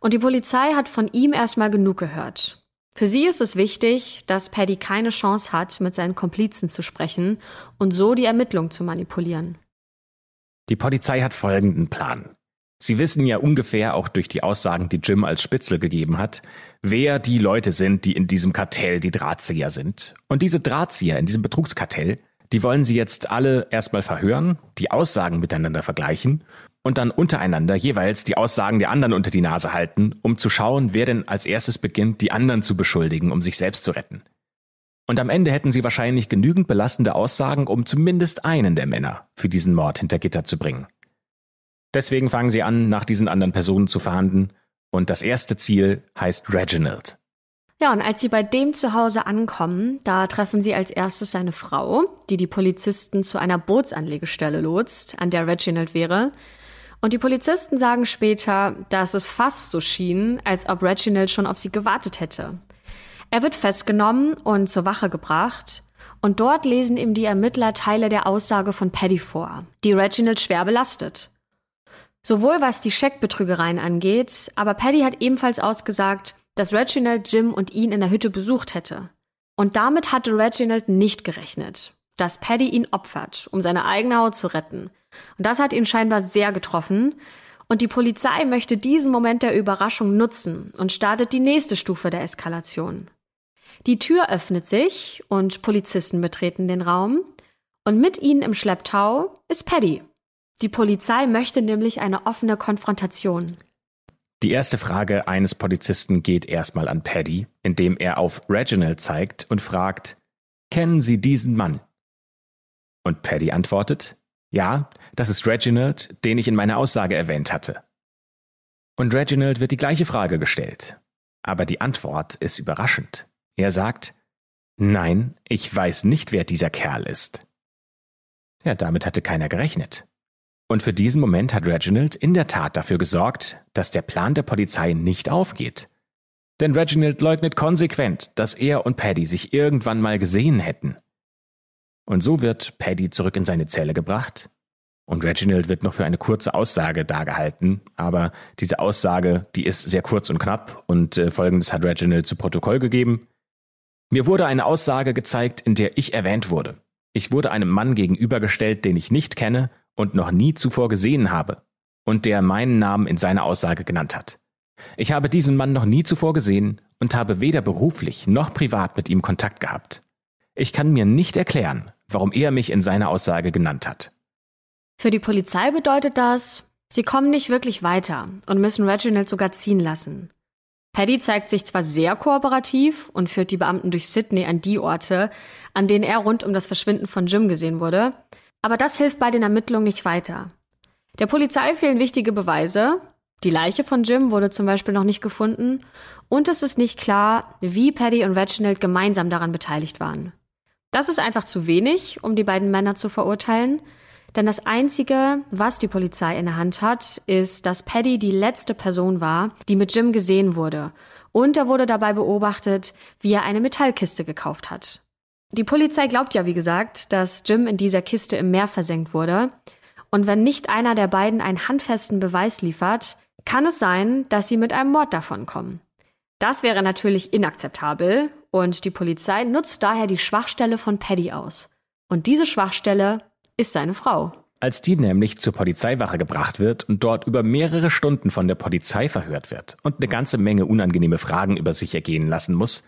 Und die Polizei hat von ihm erstmal genug gehört. Für sie ist es wichtig, dass Paddy keine Chance hat, mit seinen Komplizen zu sprechen und so die Ermittlung zu manipulieren. Die Polizei hat folgenden Plan. Sie wissen ja ungefähr auch durch die Aussagen, die Jim als Spitzel gegeben hat, wer die Leute sind, die in diesem Kartell die Drahtzieher sind. Und diese Drahtzieher in diesem Betrugskartell, die wollen sie jetzt alle erstmal verhören, die Aussagen miteinander vergleichen und dann untereinander jeweils die Aussagen der anderen unter die Nase halten, um zu schauen, wer denn als erstes beginnt, die anderen zu beschuldigen, um sich selbst zu retten. Und am Ende hätten sie wahrscheinlich genügend belastende Aussagen, um zumindest einen der Männer für diesen Mord hinter Gitter zu bringen. Deswegen fangen sie an, nach diesen anderen Personen zu verhandeln, und das erste Ziel heißt Reginald. Ja, und als sie bei dem zu Hause ankommen, da treffen sie als erstes seine Frau, die die Polizisten zu einer Bootsanlegestelle lotst, an der Reginald wäre, und die Polizisten sagen später, dass es fast so schien, als ob Reginald schon auf sie gewartet hätte. Er wird festgenommen und zur Wache gebracht. Und dort lesen ihm die Ermittler Teile der Aussage von Paddy vor, die Reginald schwer belastet. Sowohl was die Scheckbetrügereien angeht, aber Paddy hat ebenfalls ausgesagt, dass Reginald Jim und ihn in der Hütte besucht hätte. Und damit hatte Reginald nicht gerechnet, dass Paddy ihn opfert, um seine eigene Haut zu retten – und das hat ihn scheinbar sehr getroffen. Und die Polizei möchte diesen Moment der Überraschung nutzen und startet die nächste Stufe der Eskalation. Die Tür öffnet sich und Polizisten betreten den Raum. Und mit ihnen im Schlepptau ist Paddy. Die Polizei möchte nämlich eine offene Konfrontation. Die erste Frage eines Polizisten geht erstmal an Paddy, indem er auf Reginald zeigt und fragt, kennen Sie diesen Mann? Und Paddy antwortet, ja, das ist Reginald, den ich in meiner Aussage erwähnt hatte. Und Reginald wird die gleiche Frage gestellt. Aber die Antwort ist überraschend. Er sagt, nein, ich weiß nicht, wer dieser Kerl ist. Ja, damit hatte keiner gerechnet. Und für diesen Moment hat Reginald in der Tat dafür gesorgt, dass der Plan der Polizei nicht aufgeht. Denn Reginald leugnet konsequent, dass er und Paddy sich irgendwann mal gesehen hätten. Und so wird Paddy zurück in seine Zelle gebracht. Und Reginald wird noch für eine kurze Aussage dargehalten. Aber diese Aussage, die ist sehr kurz und knapp. Und äh, folgendes hat Reginald zu Protokoll gegeben. Mir wurde eine Aussage gezeigt, in der ich erwähnt wurde. Ich wurde einem Mann gegenübergestellt, den ich nicht kenne und noch nie zuvor gesehen habe. Und der meinen Namen in seiner Aussage genannt hat. Ich habe diesen Mann noch nie zuvor gesehen und habe weder beruflich noch privat mit ihm Kontakt gehabt. Ich kann mir nicht erklären, warum er mich in seiner Aussage genannt hat. Für die Polizei bedeutet das, sie kommen nicht wirklich weiter und müssen Reginald sogar ziehen lassen. Paddy zeigt sich zwar sehr kooperativ und führt die Beamten durch Sydney an die Orte, an denen er rund um das Verschwinden von Jim gesehen wurde, aber das hilft bei den Ermittlungen nicht weiter. Der Polizei fehlen wichtige Beweise, die Leiche von Jim wurde zum Beispiel noch nicht gefunden und es ist nicht klar, wie Paddy und Reginald gemeinsam daran beteiligt waren. Das ist einfach zu wenig, um die beiden Männer zu verurteilen, denn das Einzige, was die Polizei in der Hand hat, ist, dass Paddy die letzte Person war, die mit Jim gesehen wurde Und er wurde dabei beobachtet, wie er eine Metallkiste gekauft hat. Die Polizei glaubt ja, wie gesagt, dass Jim in dieser Kiste im Meer versenkt wurde. Und wenn nicht einer der beiden einen handfesten Beweis liefert, kann es sein, dass sie mit einem Mord davonkommen. Das wäre natürlich inakzeptabel und die Polizei nutzt daher die Schwachstelle von Paddy aus. Und diese Schwachstelle ist seine Frau. Als die nämlich zur Polizeiwache gebracht wird und dort über mehrere Stunden von der Polizei verhört wird und eine ganze Menge unangenehme Fragen über sich ergehen lassen muss,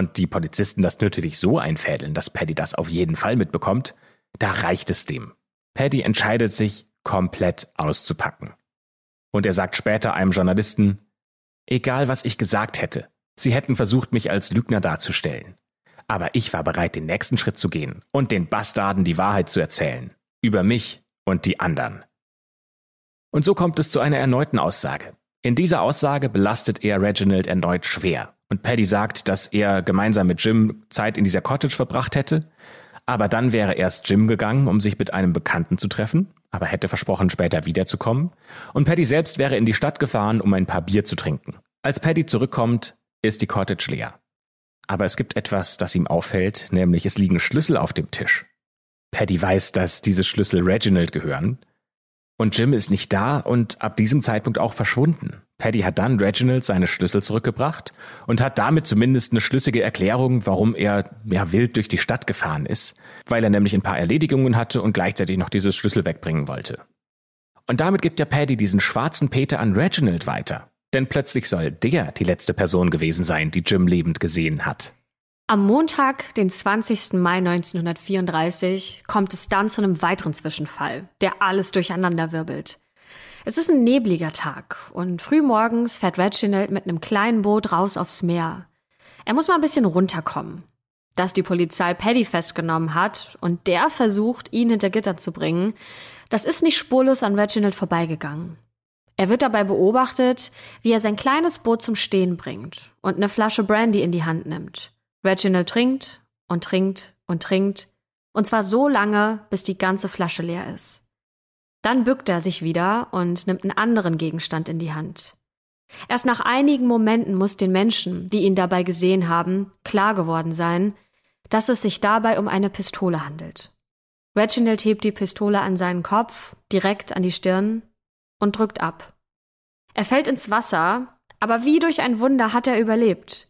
und die Polizisten das natürlich so einfädeln, dass Paddy das auf jeden Fall mitbekommt, da reicht es dem. Paddy entscheidet sich, komplett auszupacken. Und er sagt später einem Journalisten, egal was ich gesagt hätte, sie hätten versucht, mich als Lügner darzustellen. Aber ich war bereit, den nächsten Schritt zu gehen und den Bastarden die Wahrheit zu erzählen. Über mich und die anderen. Und so kommt es zu einer erneuten Aussage. In dieser Aussage belastet er Reginald erneut schwer. Und Paddy sagt, dass er gemeinsam mit Jim Zeit in dieser Cottage verbracht hätte. Aber dann wäre erst Jim gegangen, um sich mit einem Bekannten zu treffen, aber hätte versprochen, später wiederzukommen. Und Paddy selbst wäre in die Stadt gefahren, um ein paar Bier zu trinken. Als Paddy zurückkommt, ist die Cottage leer. Aber es gibt etwas, das ihm auffällt, nämlich es liegen Schlüssel auf dem Tisch. Paddy weiß, dass diese Schlüssel Reginald gehören. Und Jim ist nicht da und ab diesem Zeitpunkt auch verschwunden. Paddy hat dann Reginald seine Schlüssel zurückgebracht und hat damit zumindest eine schlüssige Erklärung, warum er ja wild durch die Stadt gefahren ist, weil er nämlich ein paar Erledigungen hatte und gleichzeitig noch dieses Schlüssel wegbringen wollte. Und damit gibt ja Paddy diesen schwarzen Peter an Reginald weiter. Denn plötzlich soll der die letzte Person gewesen sein, die Jim lebend gesehen hat. Am Montag, den 20. Mai 1934, kommt es dann zu einem weiteren Zwischenfall, der alles durcheinander wirbelt. Es ist ein nebliger Tag und frühmorgens fährt Reginald mit einem kleinen Boot raus aufs Meer. Er muss mal ein bisschen runterkommen. Dass die Polizei Paddy festgenommen hat und der versucht, ihn hinter Gitter zu bringen, das ist nicht spurlos an Reginald vorbeigegangen. Er wird dabei beobachtet, wie er sein kleines Boot zum Stehen bringt und eine Flasche Brandy in die Hand nimmt. Reginald trinkt und trinkt und trinkt, und zwar so lange, bis die ganze Flasche leer ist. Dann bückt er sich wieder und nimmt einen anderen Gegenstand in die Hand. Erst nach einigen Momenten muss den Menschen, die ihn dabei gesehen haben, klar geworden sein, dass es sich dabei um eine Pistole handelt. Reginald hebt die Pistole an seinen Kopf, direkt an die Stirn, und drückt ab. Er fällt ins Wasser, aber wie durch ein Wunder hat er überlebt.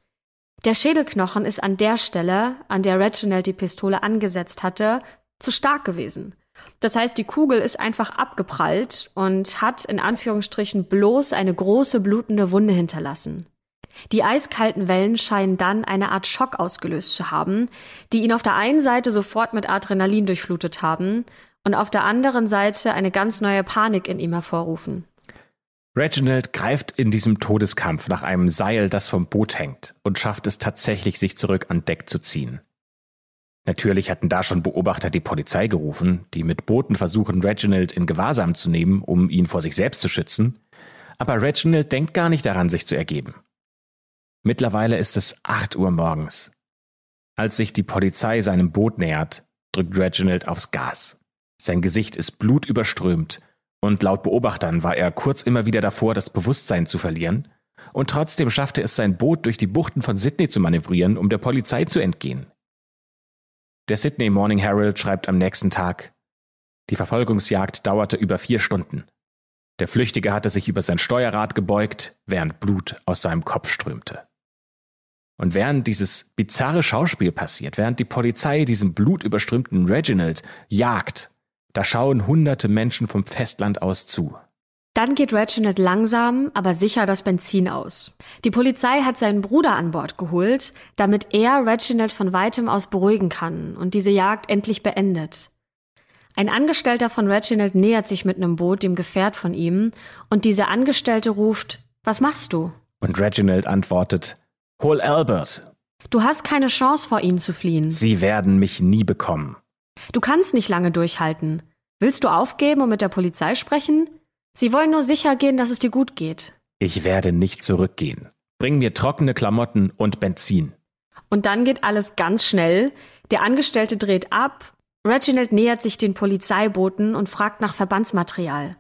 Der Schädelknochen ist an der Stelle, an der Reginald die Pistole angesetzt hatte, zu stark gewesen. Das heißt, die Kugel ist einfach abgeprallt und hat in Anführungsstrichen bloß eine große blutende Wunde hinterlassen. Die eiskalten Wellen scheinen dann eine Art Schock ausgelöst zu haben, die ihn auf der einen Seite sofort mit Adrenalin durchflutet haben und auf der anderen Seite eine ganz neue Panik in ihm hervorrufen. Reginald greift in diesem Todeskampf nach einem Seil, das vom Boot hängt, und schafft es tatsächlich, sich zurück an Deck zu ziehen. Natürlich hatten da schon Beobachter die Polizei gerufen, die mit Booten versuchen, Reginald in Gewahrsam zu nehmen, um ihn vor sich selbst zu schützen. Aber Reginald denkt gar nicht daran, sich zu ergeben. Mittlerweile ist es acht Uhr morgens. Als sich die Polizei seinem Boot nähert, drückt Reginald aufs Gas. Sein Gesicht ist blutüberströmt und laut Beobachtern war er kurz immer wieder davor, das Bewusstsein zu verlieren. Und trotzdem schaffte es sein Boot durch die Buchten von Sydney zu manövrieren, um der Polizei zu entgehen. Der Sydney Morning Herald schreibt am nächsten Tag, die Verfolgungsjagd dauerte über vier Stunden. Der Flüchtige hatte sich über sein Steuerrad gebeugt, während Blut aus seinem Kopf strömte. Und während dieses bizarre Schauspiel passiert, während die Polizei diesen blutüberströmten Reginald jagt, da schauen hunderte Menschen vom Festland aus zu. Dann geht Reginald langsam, aber sicher das Benzin aus. Die Polizei hat seinen Bruder an Bord geholt, damit er Reginald von weitem aus beruhigen kann und diese Jagd endlich beendet. Ein Angestellter von Reginald nähert sich mit einem Boot dem Gefährt von ihm und dieser Angestellte ruft, was machst du? Und Reginald antwortet, hol Albert. Du hast keine Chance vor ihnen zu fliehen. Sie werden mich nie bekommen. Du kannst nicht lange durchhalten. Willst du aufgeben und mit der Polizei sprechen? Sie wollen nur sicher gehen, dass es dir gut geht. Ich werde nicht zurückgehen. Bring mir trockene Klamotten und Benzin. Und dann geht alles ganz schnell. Der Angestellte dreht ab. Reginald nähert sich den Polizeibooten und fragt nach Verbandsmaterial.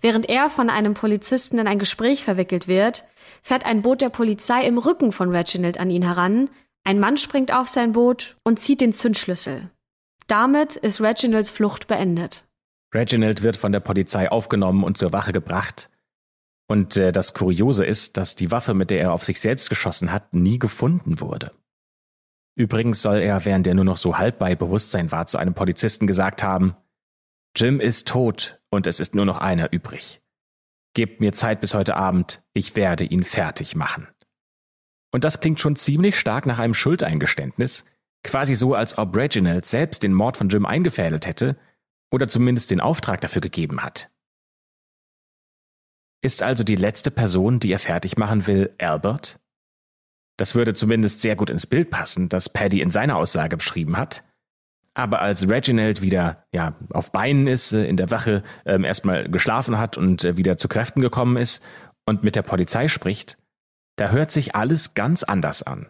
Während er von einem Polizisten in ein Gespräch verwickelt wird, fährt ein Boot der Polizei im Rücken von Reginald an ihn heran, ein Mann springt auf sein Boot und zieht den Zündschlüssel. Damit ist Reginalds Flucht beendet. Reginald wird von der Polizei aufgenommen und zur Wache gebracht. Und äh, das Kuriose ist, dass die Waffe, mit der er auf sich selbst geschossen hat, nie gefunden wurde. Übrigens soll er, während er nur noch so halb bei Bewusstsein war, zu einem Polizisten gesagt haben, Jim ist tot und es ist nur noch einer übrig. Gebt mir Zeit bis heute Abend, ich werde ihn fertig machen. Und das klingt schon ziemlich stark nach einem Schuldeingeständnis, quasi so, als ob Reginald selbst den Mord von Jim eingefädelt hätte oder zumindest den Auftrag dafür gegeben hat. Ist also die letzte Person, die er fertig machen will, Albert? Das würde zumindest sehr gut ins Bild passen, das Paddy in seiner Aussage beschrieben hat. Aber als Reginald wieder ja, auf Beinen ist, äh, in der Wache ähm, erstmal geschlafen hat und äh, wieder zu Kräften gekommen ist und mit der Polizei spricht, da hört sich alles ganz anders an.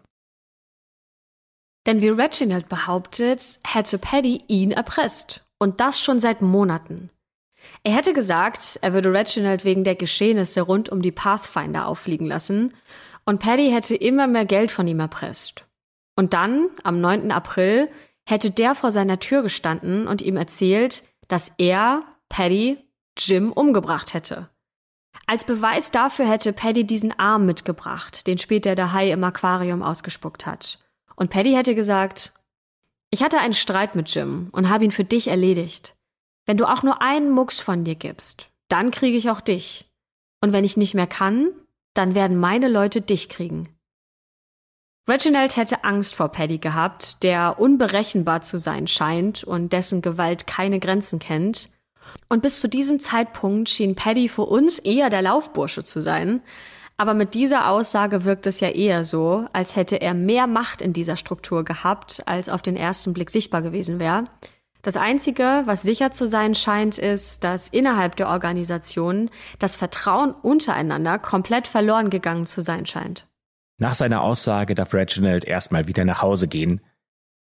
Denn wie Reginald behauptet, hätte Paddy ihn erpresst. Und das schon seit Monaten. Er hätte gesagt, er würde Reginald wegen der Geschehnisse rund um die Pathfinder auffliegen lassen und Paddy hätte immer mehr Geld von ihm erpresst. Und dann, am 9. April, hätte der vor seiner Tür gestanden und ihm erzählt, dass er, Paddy, Jim umgebracht hätte. Als Beweis dafür hätte Paddy diesen Arm mitgebracht, den später der Hai im Aquarium ausgespuckt hat. Und Paddy hätte gesagt, ich hatte einen Streit mit Jim und habe ihn für dich erledigt. Wenn du auch nur einen Mucks von dir gibst, dann kriege ich auch dich. Und wenn ich nicht mehr kann, dann werden meine Leute dich kriegen. Reginald hätte Angst vor Paddy gehabt, der unberechenbar zu sein scheint und dessen Gewalt keine Grenzen kennt. Und bis zu diesem Zeitpunkt schien Paddy für uns eher der Laufbursche zu sein. Aber mit dieser Aussage wirkt es ja eher so, als hätte er mehr Macht in dieser Struktur gehabt, als auf den ersten Blick sichtbar gewesen wäre. Das Einzige, was sicher zu sein scheint, ist, dass innerhalb der Organisation das Vertrauen untereinander komplett verloren gegangen zu sein scheint. Nach seiner Aussage darf Reginald erstmal wieder nach Hause gehen,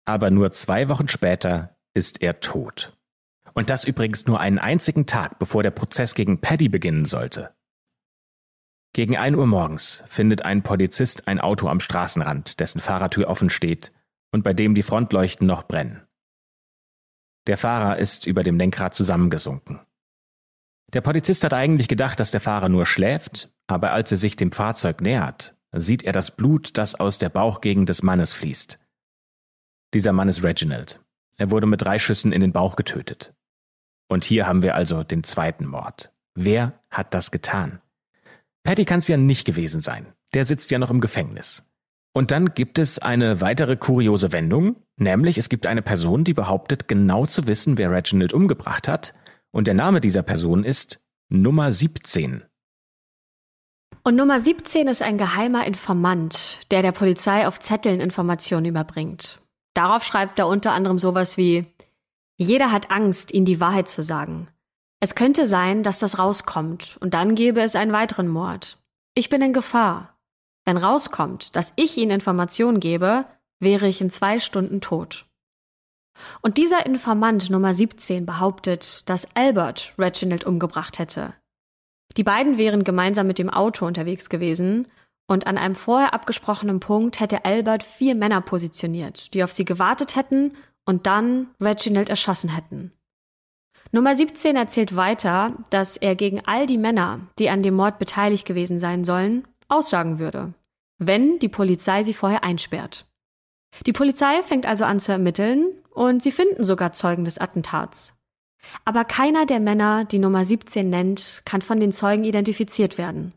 aber nur zwei Wochen später ist er tot. Und das übrigens nur einen einzigen Tag, bevor der Prozess gegen Paddy beginnen sollte. Gegen ein Uhr morgens findet ein Polizist ein Auto am Straßenrand, dessen Fahrertür offen steht und bei dem die Frontleuchten noch brennen. Der Fahrer ist über dem Lenkrad zusammengesunken. Der Polizist hat eigentlich gedacht, dass der Fahrer nur schläft, aber als er sich dem Fahrzeug nähert, sieht er das Blut, das aus der Bauchgegend des Mannes fließt. Dieser Mann ist Reginald. Er wurde mit drei Schüssen in den Bauch getötet. Und hier haben wir also den zweiten Mord. Wer hat das getan? Patty kann es ja nicht gewesen sein. Der sitzt ja noch im Gefängnis. Und dann gibt es eine weitere kuriose Wendung, nämlich es gibt eine Person, die behauptet, genau zu wissen, wer Reginald umgebracht hat, und der Name dieser Person ist Nummer 17. Und Nummer 17 ist ein geheimer Informant, der der Polizei auf Zetteln Informationen überbringt. Darauf schreibt er unter anderem sowas wie Jeder hat Angst, ihnen die Wahrheit zu sagen. Es könnte sein, dass das rauskommt, und dann gäbe es einen weiteren Mord. Ich bin in Gefahr. Wenn rauskommt, dass ich Ihnen Informationen gebe, wäre ich in zwei Stunden tot. Und dieser Informant Nummer 17 behauptet, dass Albert Reginald umgebracht hätte. Die beiden wären gemeinsam mit dem Auto unterwegs gewesen und an einem vorher abgesprochenen Punkt hätte Albert vier Männer positioniert, die auf sie gewartet hätten und dann Reginald erschossen hätten. Nummer 17 erzählt weiter, dass er gegen all die Männer, die an dem Mord beteiligt gewesen sein sollen, aussagen würde, wenn die Polizei sie vorher einsperrt. Die Polizei fängt also an zu ermitteln und sie finden sogar Zeugen des Attentats. Aber keiner der Männer, die Nummer 17 nennt, kann von den Zeugen identifiziert werden.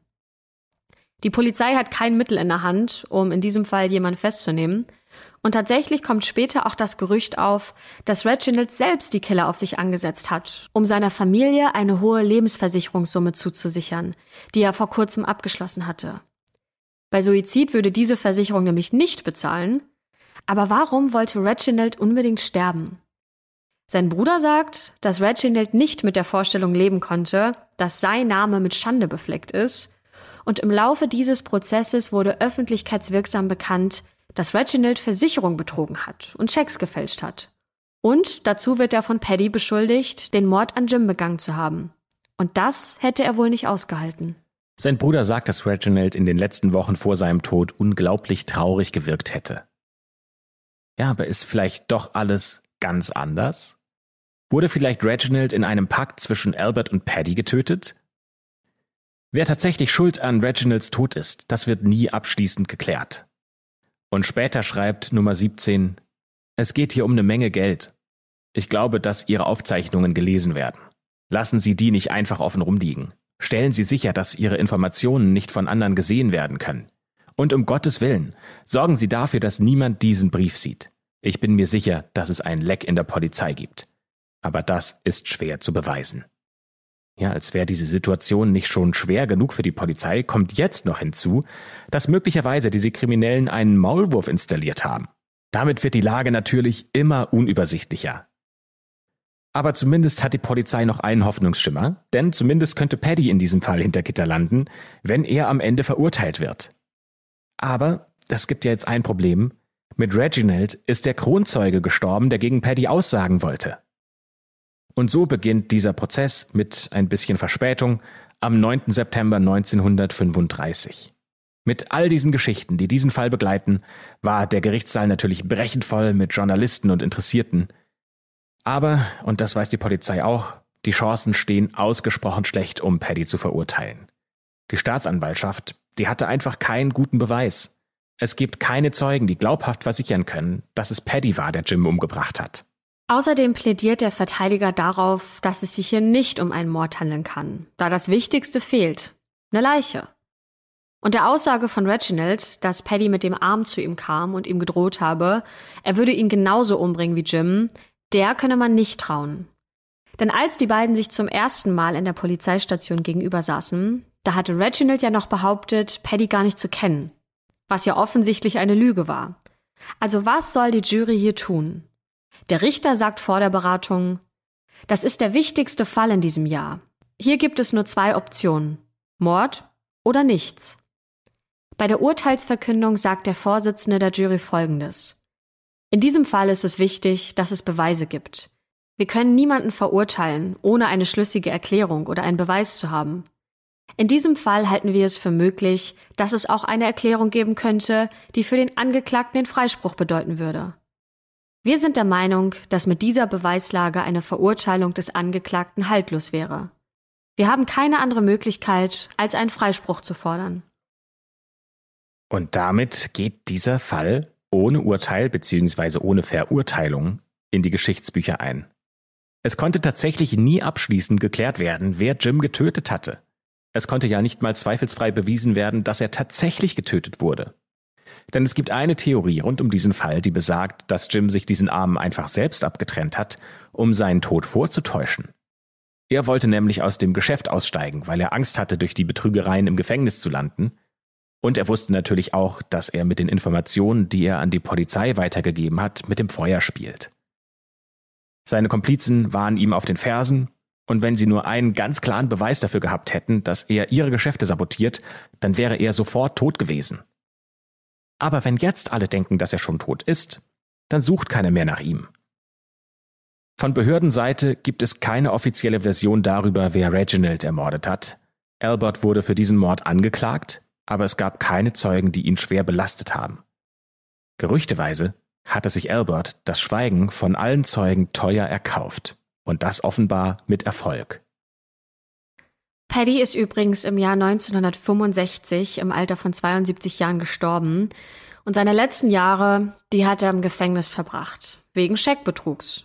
Die Polizei hat kein Mittel in der Hand, um in diesem Fall jemanden festzunehmen. Und tatsächlich kommt später auch das Gerücht auf, dass Reginald selbst die Killer auf sich angesetzt hat, um seiner Familie eine hohe Lebensversicherungssumme zuzusichern, die er vor kurzem abgeschlossen hatte. Bei Suizid würde diese Versicherung nämlich nicht bezahlen. Aber warum wollte Reginald unbedingt sterben? Sein Bruder sagt, dass Reginald nicht mit der Vorstellung leben konnte, dass sein Name mit Schande befleckt ist. Und im Laufe dieses Prozesses wurde öffentlichkeitswirksam bekannt, dass Reginald Versicherung betrogen hat und Schecks gefälscht hat. Und dazu wird er von Paddy beschuldigt, den Mord an Jim begangen zu haben. Und das hätte er wohl nicht ausgehalten. Sein Bruder sagt, dass Reginald in den letzten Wochen vor seinem Tod unglaublich traurig gewirkt hätte. Ja, aber ist vielleicht doch alles ganz anders? Wurde vielleicht Reginald in einem Pakt zwischen Albert und Paddy getötet? Wer tatsächlich schuld an Reginalds Tod ist, das wird nie abschließend geklärt. Und später schreibt Nummer 17, es geht hier um eine Menge Geld. Ich glaube, dass Ihre Aufzeichnungen gelesen werden. Lassen Sie die nicht einfach offen rumliegen. Stellen Sie sicher, dass Ihre Informationen nicht von anderen gesehen werden können. Und um Gottes Willen, sorgen Sie dafür, dass niemand diesen Brief sieht. Ich bin mir sicher, dass es ein Leck in der Polizei gibt. Aber das ist schwer zu beweisen. Ja, als wäre diese Situation nicht schon schwer genug für die Polizei, kommt jetzt noch hinzu, dass möglicherweise diese Kriminellen einen Maulwurf installiert haben. Damit wird die Lage natürlich immer unübersichtlicher. Aber zumindest hat die Polizei noch einen Hoffnungsschimmer, denn zumindest könnte Paddy in diesem Fall hinter Gitter landen, wenn er am Ende verurteilt wird. Aber das gibt ja jetzt ein Problem. Mit Reginald ist der Kronzeuge gestorben, der gegen Paddy aussagen wollte. Und so beginnt dieser Prozess mit ein bisschen Verspätung am 9. September 1935. Mit all diesen Geschichten, die diesen Fall begleiten, war der Gerichtssaal natürlich brechend voll mit Journalisten und Interessierten, aber, und das weiß die Polizei auch, die Chancen stehen ausgesprochen schlecht, um Paddy zu verurteilen. Die Staatsanwaltschaft, die hatte einfach keinen guten Beweis. Es gibt keine Zeugen, die glaubhaft versichern können, dass es Paddy war, der Jim umgebracht hat. Außerdem plädiert der Verteidiger darauf, dass es sich hier nicht um einen Mord handeln kann, da das Wichtigste fehlt, eine Leiche. Und der Aussage von Reginald, dass Paddy mit dem Arm zu ihm kam und ihm gedroht habe, er würde ihn genauso umbringen wie Jim, der könne man nicht trauen. Denn als die beiden sich zum ersten Mal in der Polizeistation gegenüber saßen, da hatte Reginald ja noch behauptet, Paddy gar nicht zu kennen. Was ja offensichtlich eine Lüge war. Also was soll die Jury hier tun? Der Richter sagt vor der Beratung, das ist der wichtigste Fall in diesem Jahr. Hier gibt es nur zwei Optionen. Mord oder nichts. Bei der Urteilsverkündung sagt der Vorsitzende der Jury Folgendes. In diesem Fall ist es wichtig, dass es Beweise gibt. Wir können niemanden verurteilen, ohne eine schlüssige Erklärung oder einen Beweis zu haben. In diesem Fall halten wir es für möglich, dass es auch eine Erklärung geben könnte, die für den Angeklagten den Freispruch bedeuten würde. Wir sind der Meinung, dass mit dieser Beweislage eine Verurteilung des Angeklagten haltlos wäre. Wir haben keine andere Möglichkeit, als einen Freispruch zu fordern. Und damit geht dieser Fall ohne Urteil bzw. ohne Verurteilung in die Geschichtsbücher ein. Es konnte tatsächlich nie abschließend geklärt werden, wer Jim getötet hatte. Es konnte ja nicht mal zweifelsfrei bewiesen werden, dass er tatsächlich getötet wurde. Denn es gibt eine Theorie rund um diesen Fall, die besagt, dass Jim sich diesen Arm einfach selbst abgetrennt hat, um seinen Tod vorzutäuschen. Er wollte nämlich aus dem Geschäft aussteigen, weil er Angst hatte, durch die Betrügereien im Gefängnis zu landen, und er wusste natürlich auch, dass er mit den Informationen, die er an die Polizei weitergegeben hat, mit dem Feuer spielt. Seine Komplizen waren ihm auf den Fersen, und wenn sie nur einen ganz klaren Beweis dafür gehabt hätten, dass er ihre Geschäfte sabotiert, dann wäre er sofort tot gewesen. Aber wenn jetzt alle denken, dass er schon tot ist, dann sucht keiner mehr nach ihm. Von Behördenseite gibt es keine offizielle Version darüber, wer Reginald ermordet hat. Albert wurde für diesen Mord angeklagt, aber es gab keine Zeugen, die ihn schwer belastet haben. Gerüchteweise hatte sich Albert das Schweigen von allen Zeugen teuer erkauft, und das offenbar mit Erfolg. Paddy ist übrigens im Jahr 1965 im Alter von 72 Jahren gestorben und seine letzten Jahre, die hat er im Gefängnis verbracht, wegen Scheckbetrugs.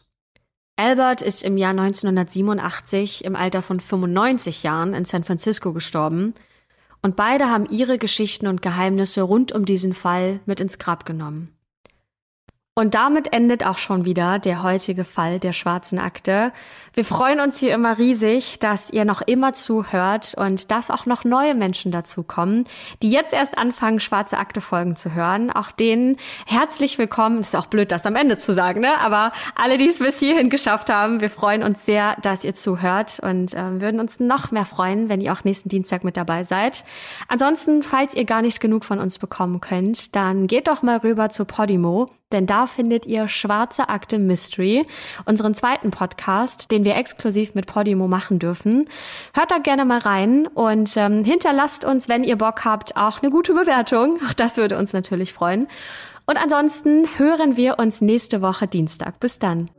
Albert ist im Jahr 1987 im Alter von 95 Jahren in San Francisco gestorben und beide haben ihre Geschichten und Geheimnisse rund um diesen Fall mit ins Grab genommen. Und damit endet auch schon wieder der heutige Fall der schwarzen Akte. Wir freuen uns hier immer riesig, dass ihr noch immer zuhört und dass auch noch neue Menschen dazukommen, die jetzt erst anfangen, schwarze Akte Folgen zu hören. Auch denen herzlich willkommen. Ist auch blöd, das am Ende zu sagen, ne? Aber alle, die es bis hierhin geschafft haben, wir freuen uns sehr, dass ihr zuhört und äh, würden uns noch mehr freuen, wenn ihr auch nächsten Dienstag mit dabei seid. Ansonsten, falls ihr gar nicht genug von uns bekommen könnt, dann geht doch mal rüber zu Podimo denn da findet ihr Schwarze Akte Mystery, unseren zweiten Podcast, den wir exklusiv mit Podimo machen dürfen. Hört da gerne mal rein und ähm, hinterlasst uns, wenn ihr Bock habt, auch eine gute Bewertung. Auch das würde uns natürlich freuen. Und ansonsten hören wir uns nächste Woche Dienstag. Bis dann.